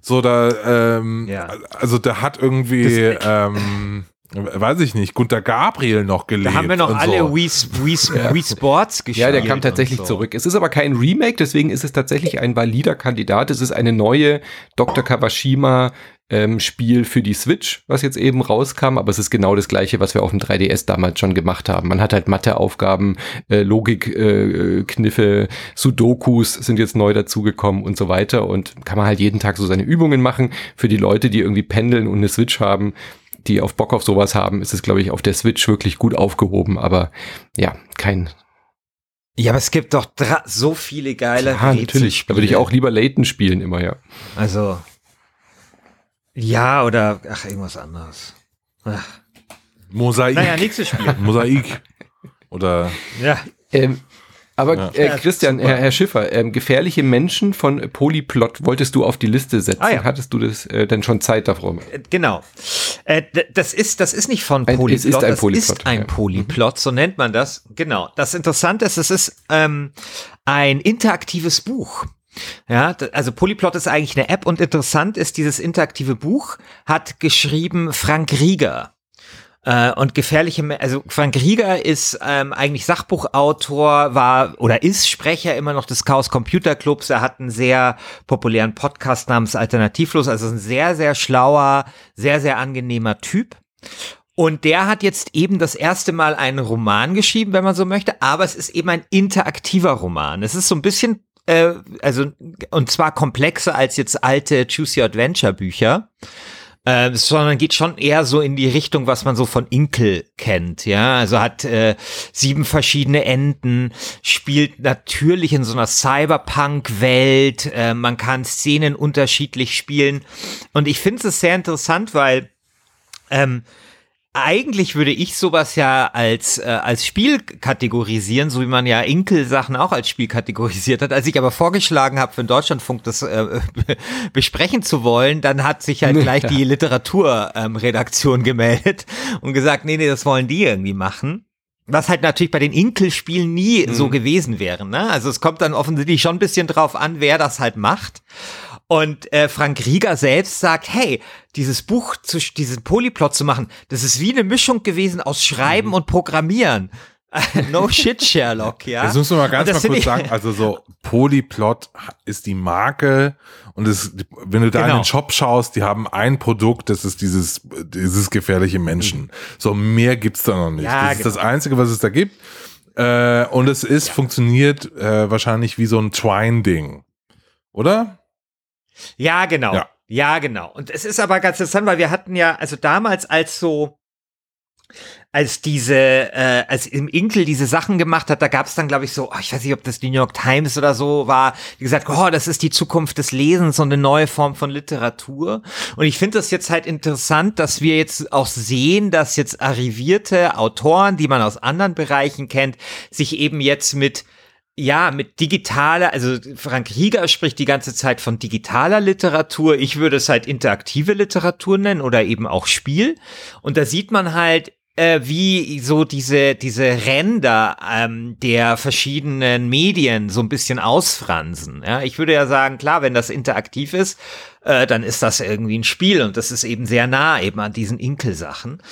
So da, ähm, ja. also da hat irgendwie, ähm, weiß ich nicht, Gunter Gabriel noch gelebt. Da haben wir noch alle so. Wii, Wii, Wii Sports gespielt. [LAUGHS] Ja, der kam tatsächlich so. zurück. Es ist aber kein Remake, deswegen ist es tatsächlich ein valider Kandidat. Es ist eine neue Dr. Kawashima ähm, Spiel für die Switch, was jetzt eben rauskam, aber es ist genau das gleiche, was wir auf dem 3DS damals schon gemacht haben. Man hat halt Matheaufgaben, äh, Logikkniffe, äh, Sudokus sind jetzt neu dazugekommen und so weiter und kann man halt jeden Tag so seine Übungen machen. Für die Leute, die irgendwie pendeln und eine Switch haben, die auf Bock auf sowas haben, ist es, glaube ich, auf der Switch wirklich gut aufgehoben, aber ja, kein ja, aber es gibt doch so viele geile Ja, natürlich. Da würde ich auch lieber Layton spielen immer, ja. Also, ja, oder ach, irgendwas anderes. Ach. Mosaik. Naja, nächstes Spiel. [LAUGHS] Mosaik. Oder. Ja. Ähm, aber ja. äh, Christian, Herr, Herr, Schiffer, ähm, gefährliche Menschen von Polyplot wolltest du auf die Liste setzen. Ah, ja. Hattest du das äh, denn schon Zeit davor? Äh, genau. Äh, das ist das ist nicht von Polyplot. Es ist ein Polyplot. Das ist ein Polyplot, so nennt man das. Genau. Das Interessante ist, es ist ähm, ein interaktives Buch. Ja, also Polyplot ist eigentlich eine App und interessant ist, dieses interaktive Buch hat geschrieben Frank Rieger. Äh, und gefährliche, also Frank Rieger ist ähm, eigentlich Sachbuchautor, war oder ist Sprecher immer noch des Chaos Computer Clubs. Er hat einen sehr populären Podcast namens Alternativlos, also ein sehr, sehr schlauer, sehr, sehr angenehmer Typ. Und der hat jetzt eben das erste Mal einen Roman geschrieben, wenn man so möchte, aber es ist eben ein interaktiver Roman. Es ist so ein bisschen, äh, also, und zwar komplexer als jetzt alte Choose Your Adventure Bücher äh, sondern geht schon eher so in die Richtung, was man so von Inkel kennt, ja, also hat äh, sieben verschiedene Enden, spielt natürlich in so einer Cyberpunk-Welt, äh, man kann Szenen unterschiedlich spielen. Und ich finde es sehr interessant, weil ähm, eigentlich würde ich sowas ja als, äh, als Spiel kategorisieren, so wie man ja Inkel-Sachen auch als Spiel kategorisiert hat. Als ich aber vorgeschlagen habe, für den Deutschlandfunk das äh, [LAUGHS] besprechen zu wollen, dann hat sich halt gleich die Literaturredaktion ähm, gemeldet und gesagt, nee, nee, das wollen die irgendwie machen. Was halt natürlich bei den Inkel-Spielen nie mhm. so gewesen wäre. Ne? Also es kommt dann offensichtlich schon ein bisschen drauf an, wer das halt macht. Und äh, Frank Rieger selbst sagt, hey, dieses Buch, zu, diesen Polyplot zu machen, das ist wie eine Mischung gewesen aus Schreiben mhm. und Programmieren. [LAUGHS] no shit, Sherlock, [LAUGHS] ja. Das muss man mal ganz mal kurz sagen. Also so Polyplot ist die Marke und es, wenn du da genau. in den Shop schaust, die haben ein Produkt, das ist dieses, dieses gefährliche Menschen. Mhm. So mehr gibt's da noch nicht. Ja, das genau. ist das Einzige, was es da gibt. Äh, und es ist, ja. funktioniert äh, wahrscheinlich wie so ein Twine-Ding. Oder? Ja, genau. Ja. ja, genau. Und es ist aber ganz interessant, weil wir hatten ja, also damals als so, als diese, äh, als im Inkel diese Sachen gemacht hat, da gab es dann, glaube ich, so, oh, ich weiß nicht, ob das die New York Times oder so war, die gesagt, oh, das ist die Zukunft des Lesens und eine neue Form von Literatur. Und ich finde das jetzt halt interessant, dass wir jetzt auch sehen, dass jetzt arrivierte Autoren, die man aus anderen Bereichen kennt, sich eben jetzt mit ja, mit digitaler, also Frank Rieger spricht die ganze Zeit von digitaler Literatur. Ich würde es halt interaktive Literatur nennen oder eben auch Spiel. Und da sieht man halt, äh, wie so diese, diese Ränder ähm, der verschiedenen Medien so ein bisschen ausfransen. Ja, ich würde ja sagen, klar, wenn das interaktiv ist, äh, dann ist das irgendwie ein Spiel und das ist eben sehr nah eben an diesen Inkel-Sachen.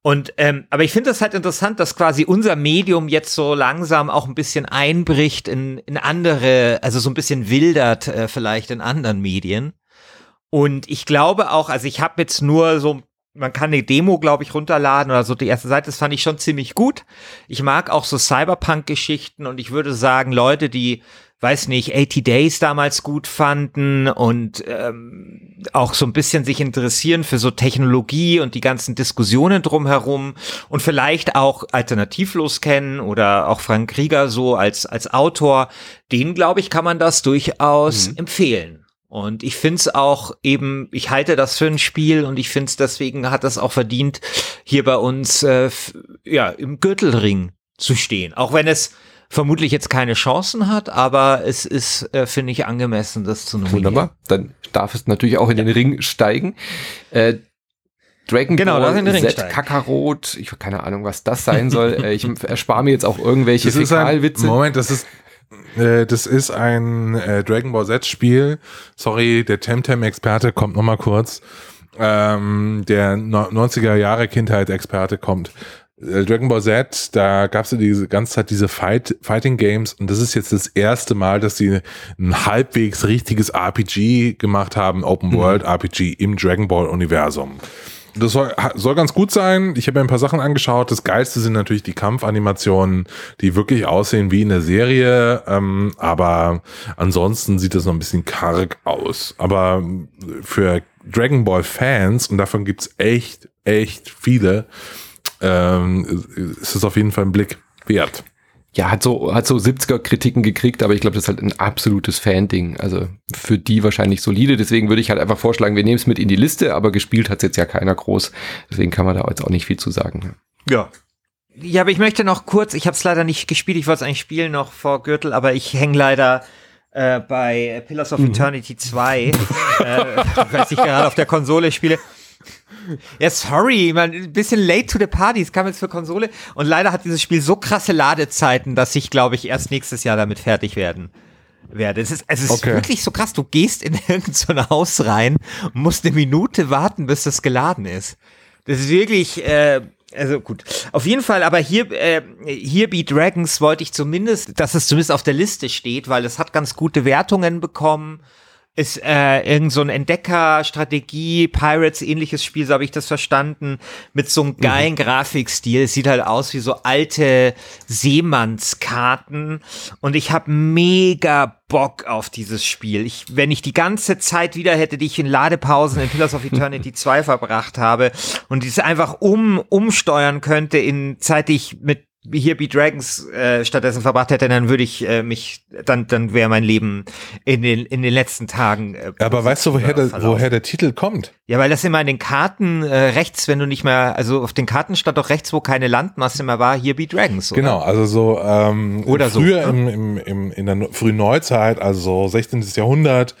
Und ähm, aber ich finde das halt interessant, dass quasi unser Medium jetzt so langsam auch ein bisschen einbricht in, in andere, also so ein bisschen wildert äh, vielleicht in anderen Medien. Und ich glaube auch, also ich habe jetzt nur so man kann eine Demo, glaube ich, runterladen oder so. Die erste Seite, das fand ich schon ziemlich gut. Ich mag auch so Cyberpunk-Geschichten und ich würde sagen, Leute, die, weiß nicht, 80 Days damals gut fanden und ähm, auch so ein bisschen sich interessieren für so Technologie und die ganzen Diskussionen drumherum und vielleicht auch alternativlos kennen oder auch Frank Krieger so als, als Autor, denen, glaube ich, kann man das durchaus mhm. empfehlen. Und ich finde es auch eben, ich halte das für ein Spiel und ich finde es deswegen hat das auch verdient, hier bei uns äh, ja im Gürtelring zu stehen. Auch wenn es vermutlich jetzt keine Chancen hat, aber es ist, äh, finde ich, angemessen, das zu nominieren. Wunderbar, dann darf es natürlich auch in den Ring steigen. Äh, Dragon genau, Ball Z Kakarot, ich habe keine Ahnung, was das sein soll. [LAUGHS] Äh, ich erspare mir jetzt auch irgendwelche Fäkalwitze. Moment, das ist äh, das ist ein äh, Dragon Ball Z Spiel. Sorry, der Temtem-Experte kommt noch mal kurz. Ähm, der no 90er Jahre Kindheit-Experte kommt. Äh, Dragon Ball Z, da gab es ja diese ganze Zeit diese Fight, Fighting Games und das ist jetzt das erste Mal, dass sie ein halbwegs richtiges RPG gemacht haben, Open World mhm. RPG im Dragon Ball Universum. Das soll, soll ganz gut sein. Ich habe mir ein paar Sachen angeschaut. Das Geilste sind natürlich die Kampfanimationen, die wirklich aussehen wie in der Serie. Ähm, aber ansonsten sieht das noch ein bisschen karg aus. Aber für Dragon Ball Fans, und davon gibt's echt, echt viele, ähm, ist es auf jeden Fall ein Blick wert ja, hat so, hat so 70er Kritiken gekriegt, aber ich glaube, das ist halt ein absolutes Fan-Ding. Also für die wahrscheinlich solide. Deswegen würde ich halt einfach vorschlagen, wir nehmen es mit in die Liste, aber gespielt hat es jetzt ja keiner groß. Deswegen kann man da jetzt auch nicht viel zu sagen. Ja. Ja, aber ich möchte noch kurz, ich habe es leider nicht gespielt, ich wollte es eigentlich spielen noch vor Gürtel, aber ich hänge leider äh, bei Pillars of mhm. Eternity 2, äh, [LAUGHS] weil ich gerade auf der Konsole spiele. Ja, sorry, man, ein bisschen late to the party. Es kam jetzt für Konsole und leider hat dieses Spiel so krasse Ladezeiten, dass ich, glaube ich, erst nächstes Jahr damit fertig werden. werde. Es ist, es okay. ist wirklich so krass. Du gehst in [LAUGHS] irgendein so Haus rein und musst eine Minute warten, bis das geladen ist. Das ist wirklich, äh, also gut. Auf jeden Fall, aber hier, äh, hier Be Dragons wollte ich zumindest, dass es zumindest auf der Liste steht, weil es hat ganz gute Wertungen bekommen ist äh, irgend so ein Entdecker-Strategie, Pirates ähnliches Spiel, so habe ich das verstanden, mit so einem mhm. geilen mhm. Grafikstil. Es sieht halt aus wie so alte Seemannskarten und ich habe mega Bock auf dieses Spiel. Ich, wenn ich die ganze Zeit wieder hätte, die ich in Ladepausen in Pillars of Eternity [LAUGHS] 2 verbracht habe und diese einfach um umsteuern könnte in Zeit, die ich mit hier Beat Dragons äh, stattdessen verbracht hätte, dann würde ich äh, mich, dann, dann wäre mein Leben in den, in den letzten Tagen. Äh, Aber weißt du, woher der, woher der Titel kommt? Ja, weil das immer in den Karten äh, rechts, wenn du nicht mehr, also auf den Karten stand doch rechts, wo keine Landmasse mehr war, hier Beat Dragons. Oder? Genau, also so ähm, oder früher so, ne? im, im, im, in der frühen Neuzeit, also 16. Jahrhundert,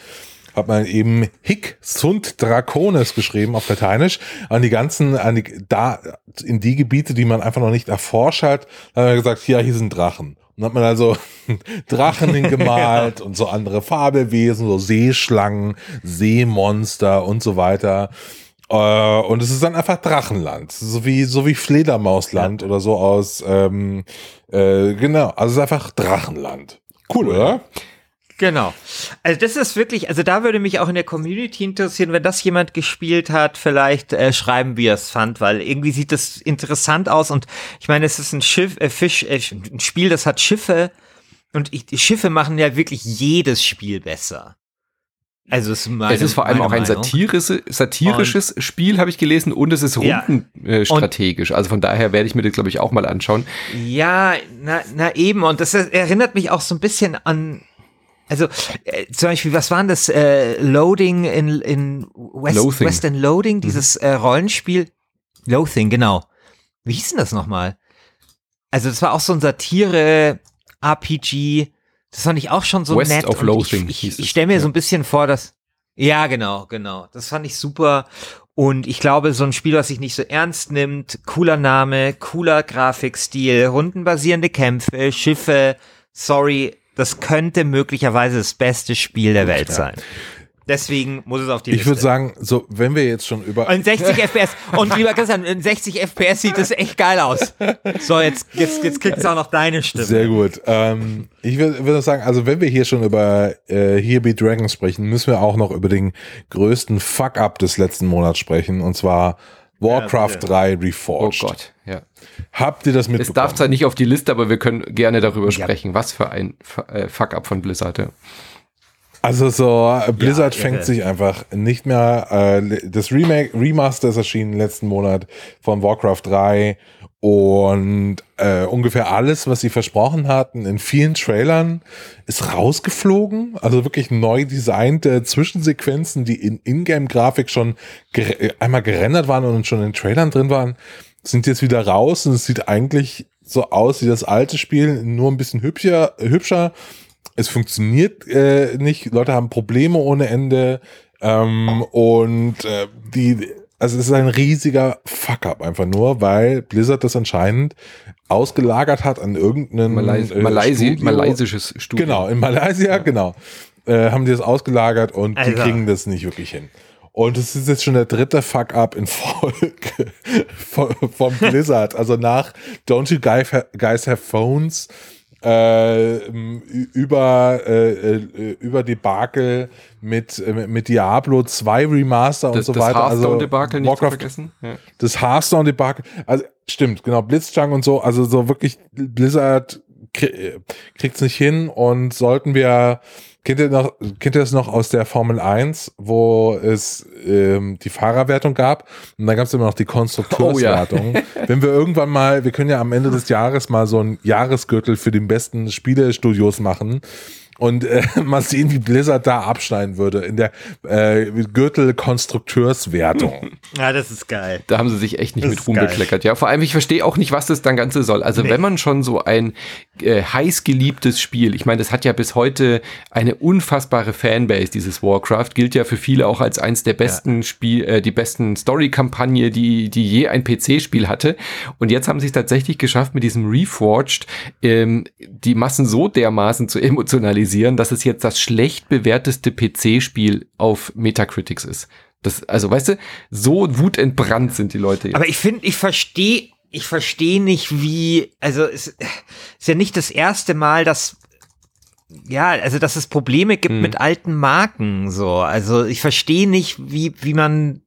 hat man eben Hic sunt Dracones geschrieben auf Lateinisch an die ganzen, an die, da, in die Gebiete, die man einfach noch nicht erforscht hat, hat man gesagt, ja, hier sind Drachen. Und hat man also [LAUGHS] Drachen [LAUGHS] hingemalt und so andere Fabelwesen, so Seeschlangen, Seemonster und so weiter. Äh, und es ist dann einfach Drachenland, so wie, so wie Fledermausland ja. oder so aus, ähm, äh, genau, also es ist einfach Drachenland. Cool, oder? Genau. Also das ist wirklich, also da würde mich auch in der Community interessieren, wenn das jemand gespielt hat, vielleicht äh, schreiben, wie er es fand, weil irgendwie sieht das interessant aus und ich meine, es ist ein Schiff, äh, Fisch, äh, ein Spiel, das hat Schiffe und ich, die Schiffe machen ja wirklich jedes Spiel besser. Also es ist, meine, es ist vor allem auch ein satirische, satirisches und, Spiel, habe ich gelesen, und es ist rundenstrategisch. Ja, äh, also von daher werde ich mir das, glaube ich, auch mal anschauen. Ja, na, na eben. Und das erinnert mich auch so ein bisschen an also äh, zum Beispiel, was war denn das äh, Loading in, in West, Loathing. Western Loading, mhm. dieses äh, Rollenspiel? Loathing, genau. Wie hieß denn das nochmal? Also das war auch so ein Satire-RPG. Das fand ich auch schon so West nett. Of Loathing ich ich, ich stelle mir ja. so ein bisschen vor, dass ja, genau, genau. Das fand ich super. Und ich glaube, so ein Spiel, was sich nicht so ernst nimmt, cooler Name, cooler Grafikstil, rundenbasierende Kämpfe, Schiffe, sorry, das könnte möglicherweise das beste Spiel der Welt sein. Deswegen muss es auf die ich Liste. Ich würde sagen, so, wenn wir jetzt schon über. Und 60 [LAUGHS] FPS. Und lieber Christian, in 60 FPS sieht das echt geil aus. So, jetzt, jetzt, jetzt kriegt es auch noch deine Stimme. Sehr gut. Ähm, ich würde würd sagen, also wenn wir hier schon über äh, Here Be Dragons sprechen, müssen wir auch noch über den größten Fuck-up des letzten Monats sprechen. Und zwar Warcraft ja, 3 Reforged. Oh Gott, ja. Habt ihr das mitbekommen? Es darf zwar nicht auf die Liste, aber wir können gerne darüber sprechen. Was für ein äh, Fuck-up von Blizzard. Ja. Also so, Blizzard ja, fängt sich einfach nicht mehr. Äh, das Remake, Remaster ist erschienen letzten Monat von Warcraft 3 und äh, ungefähr alles, was sie versprochen hatten, in vielen Trailern, ist rausgeflogen. Also wirklich neu designte Zwischensequenzen, die in Ingame-Grafik schon ger einmal gerendert waren und schon in Trailern drin waren, sind jetzt wieder raus und es sieht eigentlich so aus wie das alte Spiel, nur ein bisschen hübscher. hübscher. Es funktioniert äh, nicht, Leute haben Probleme ohne Ende ähm, und äh, die also es ist ein riesiger Fuck-up einfach nur, weil Blizzard das anscheinend ausgelagert hat an irgendeinen Malais äh, Malaisi Studio. malaysisches Studio. Genau, in Malaysia, ja. genau. Äh, haben die das ausgelagert und Alter. die kriegen das nicht wirklich hin. Und es ist jetzt schon der dritte Fuck-up in Folge [LAUGHS] von, von Blizzard. Also nach Don't You Guys Have Phones äh, über, äh, äh, über Debakel mit, äh, mit Diablo 2 Remaster das, und so weiter. Das Hearthstone-Debakel nicht Warcraft, vergessen. Ja. Das Hearthstone-Debakel, also stimmt, genau, Blitzchung und so, also so wirklich Blizzard kriegt es nicht hin und sollten wir Kennt ihr, noch, kennt ihr das noch aus der Formel 1, wo es ähm, die Fahrerwertung gab und dann gab es immer noch die Konstrukteurswertung. Oh, ja. [LAUGHS] Wenn wir irgendwann mal, wir können ja am Ende des Jahres mal so ein Jahresgürtel für den besten Spielestudios machen und äh, [LAUGHS] mal sehen, wie Blizzard da abschneiden würde in der äh, Gürtel-Konstrukteurswertung. [LAUGHS] Ja, das ist geil. Da haben sie sich echt nicht das mit Ruhm bekleckert. Ja, vor allem, ich verstehe auch nicht, was das dann Ganze soll. Also, nee. wenn man schon so ein äh, heiß geliebtes Spiel, ich meine, das hat ja bis heute eine unfassbare Fanbase, dieses Warcraft, gilt ja für viele auch als eins der besten ja. Spiel, äh, die besten Story-Kampagne, die, die je ein PC-Spiel hatte. Und jetzt haben sie es tatsächlich geschafft, mit diesem Reforged ähm, die Massen so dermaßen zu emotionalisieren, kritisieren, dass es jetzt das schlecht bewerteste PC-Spiel auf Metacritics ist. Das, also, weißt du, so wutentbrannt sind die Leute jetzt. Aber ich finde, ich verstehe, ich verstehe nicht, wie, also es ist ja nicht das erste Mal, dass ja, also dass es Probleme gibt hm. mit alten Marken, so. Also ich verstehe nicht, wie, wie man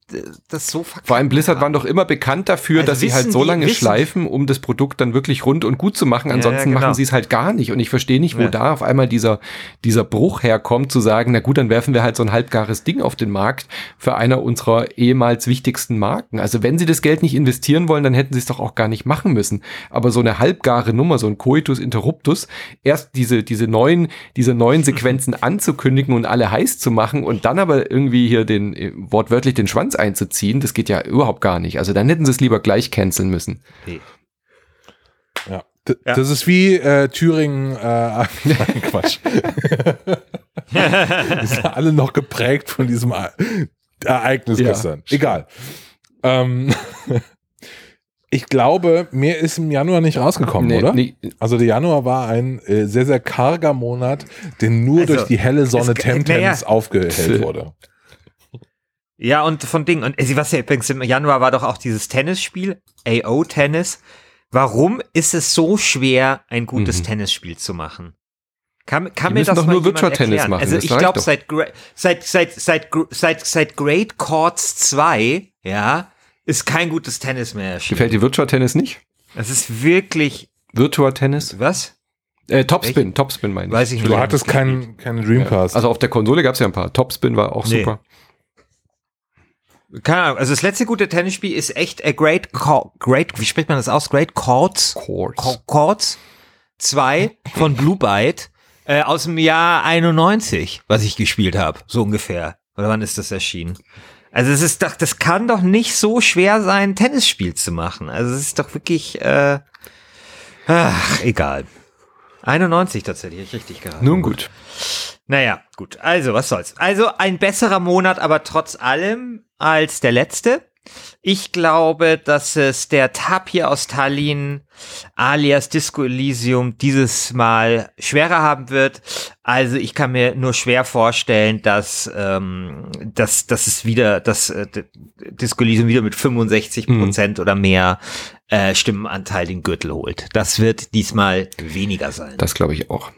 das so Vor allem Blizzard waren doch immer bekannt dafür, also dass sie halt so lange die, schleifen, um das Produkt dann wirklich rund und gut zu machen. Ansonsten ja, ja, genau. machen sie es halt gar nicht. Und ich verstehe nicht, wo ja. da auf einmal dieser, dieser Bruch herkommt, zu sagen, na gut, dann werfen wir halt so ein halbgares Ding auf den Markt für einer unserer ehemals wichtigsten Marken. Also wenn sie das Geld nicht investieren wollen, dann hätten sie es doch auch gar nicht machen müssen. Aber so eine halbgare Nummer, so ein Coitus Interruptus, erst diese, diese neuen, diese neuen Sequenzen [LAUGHS] anzukündigen und alle heiß zu machen und dann aber irgendwie hier den, äh, wortwörtlich den Schwanz einzuziehen, das geht ja überhaupt gar nicht. Also dann hätten sie es lieber gleich canceln müssen. Okay. Ja. D ja. Das ist wie äh, Thüringen, äh, [LAUGHS] Quatsch. [LAUGHS] die sind alle noch geprägt von diesem Ereignis ja. gestern. Egal. Ähm, [LAUGHS] ich glaube, mehr ist im Januar nicht rausgekommen, nee, oder? Nee. Also der Januar war ein äh, sehr, sehr karger Monat, der nur also, durch die helle Sonne Temtems aufgehellt wurde. Ja, und von Dingen. Und äh, was ja übrigens im Januar war doch auch dieses Tennisspiel, AO Tennis. Warum ist es so schwer, ein gutes mhm. Tennisspiel zu machen? Kann, kann mir das doch nur Virtual Tennis machen. Also ich glaube seit, seit seit seit seit seit Great Courts 2, ja, ist kein gutes Tennis mehr erschienen. Gefällt dir Virtual Tennis nicht? Das ist wirklich Virtual Tennis? Was? Äh, Topspin, Topspin meine ich. Weiß ich nicht. Du hattest keinen keinen Dreamcast. Ja, also auf der Konsole gab es ja ein paar. Topspin war auch nee. super. Keine Ahnung, also das letzte gute Tennisspiel ist echt a Great Great, wie spricht man das aus? Great Chords? Chords. Chords 2 von Blue Byte äh, aus dem Jahr 91, was ich gespielt habe, so ungefähr. Oder wann ist das erschienen? Also es ist doch, das kann doch nicht so schwer sein, ein Tennisspiel zu machen. Also es ist doch wirklich, äh, ach, egal. 91 tatsächlich, richtig geraten. Nun gut. Naja, gut. Also, was soll's. Also ein besserer Monat, aber trotz allem als der letzte. Ich glaube, dass es der Tapir aus Tallinn alias Disco Elysium dieses Mal schwerer haben wird. Also ich kann mir nur schwer vorstellen, dass, ähm, dass, dass es wieder, dass äh, Disco Elysium wieder mit 65 mhm. Prozent mhm. oder mehr äh, Stimmenanteil den Gürtel holt. Das wird diesmal weniger sein. Das glaube ich auch.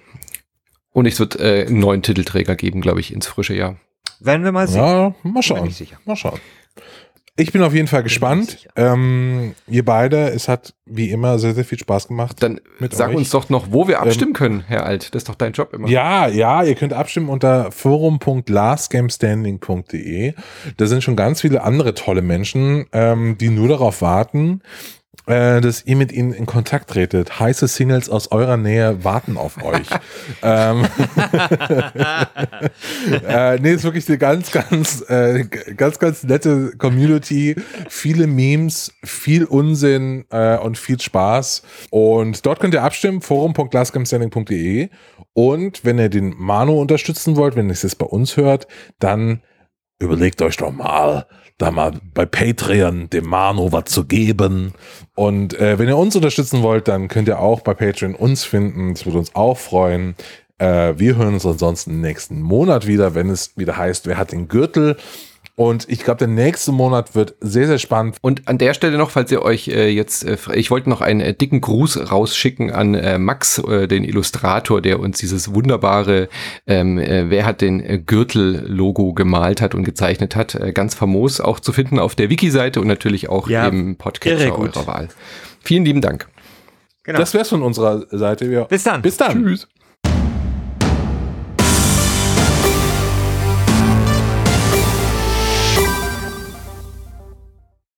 Und es wird äh, einen neuen Titelträger geben, glaube ich, ins frische Jahr. Werden wir mal sehen. Ja, mal schauen. Mal schauen. Ich bin auf jeden Fall gespannt. Ähm, ihr beide, es hat wie immer sehr, sehr viel Spaß gemacht. Dann sag euch. uns doch noch, wo wir abstimmen ähm, können, Herr Alt. Das ist doch dein Job immer. Ja, ja, ihr könnt abstimmen unter forum.lastgamestanding.de. Da sind schon ganz viele andere tolle Menschen, ähm, die nur darauf warten, äh, dass ihr mit ihnen in Kontakt tretet. Heiße Singles aus eurer Nähe warten auf euch. [LAUGHS] ähm, [LAUGHS] äh, nee, ist wirklich eine ganz, ganz, äh, ganz, ganz nette Community. Viele Memes, viel Unsinn äh, und viel Spaß. Und dort könnt ihr abstimmen, forum.glasscamstanding.de. Und wenn ihr den Manu unterstützen wollt, wenn ihr es jetzt bei uns hört, dann überlegt euch doch mal, da mal bei Patreon dem Manu was zu geben. Und äh, wenn ihr uns unterstützen wollt, dann könnt ihr auch bei Patreon uns finden. Das würde uns auch freuen. Äh, wir hören uns ansonsten nächsten Monat wieder, wenn es wieder heißt, wer hat den Gürtel. Und ich glaube, der nächste Monat wird sehr, sehr spannend. Und an der Stelle noch, falls ihr euch äh, jetzt, äh, ich wollte noch einen äh, dicken Gruß rausschicken an äh, Max, äh, den Illustrator, der uns dieses wunderbare, ähm, äh, wer hat den äh, Gürtel-Logo gemalt hat und gezeichnet hat. Äh, ganz famos auch zu finden auf der Wiki-Seite und natürlich auch ja, im Podcatcher eurer Wahl. Vielen lieben Dank. Genau. Das wär's von unserer Seite. Ja. Bis dann. Bis dann. Tschüss.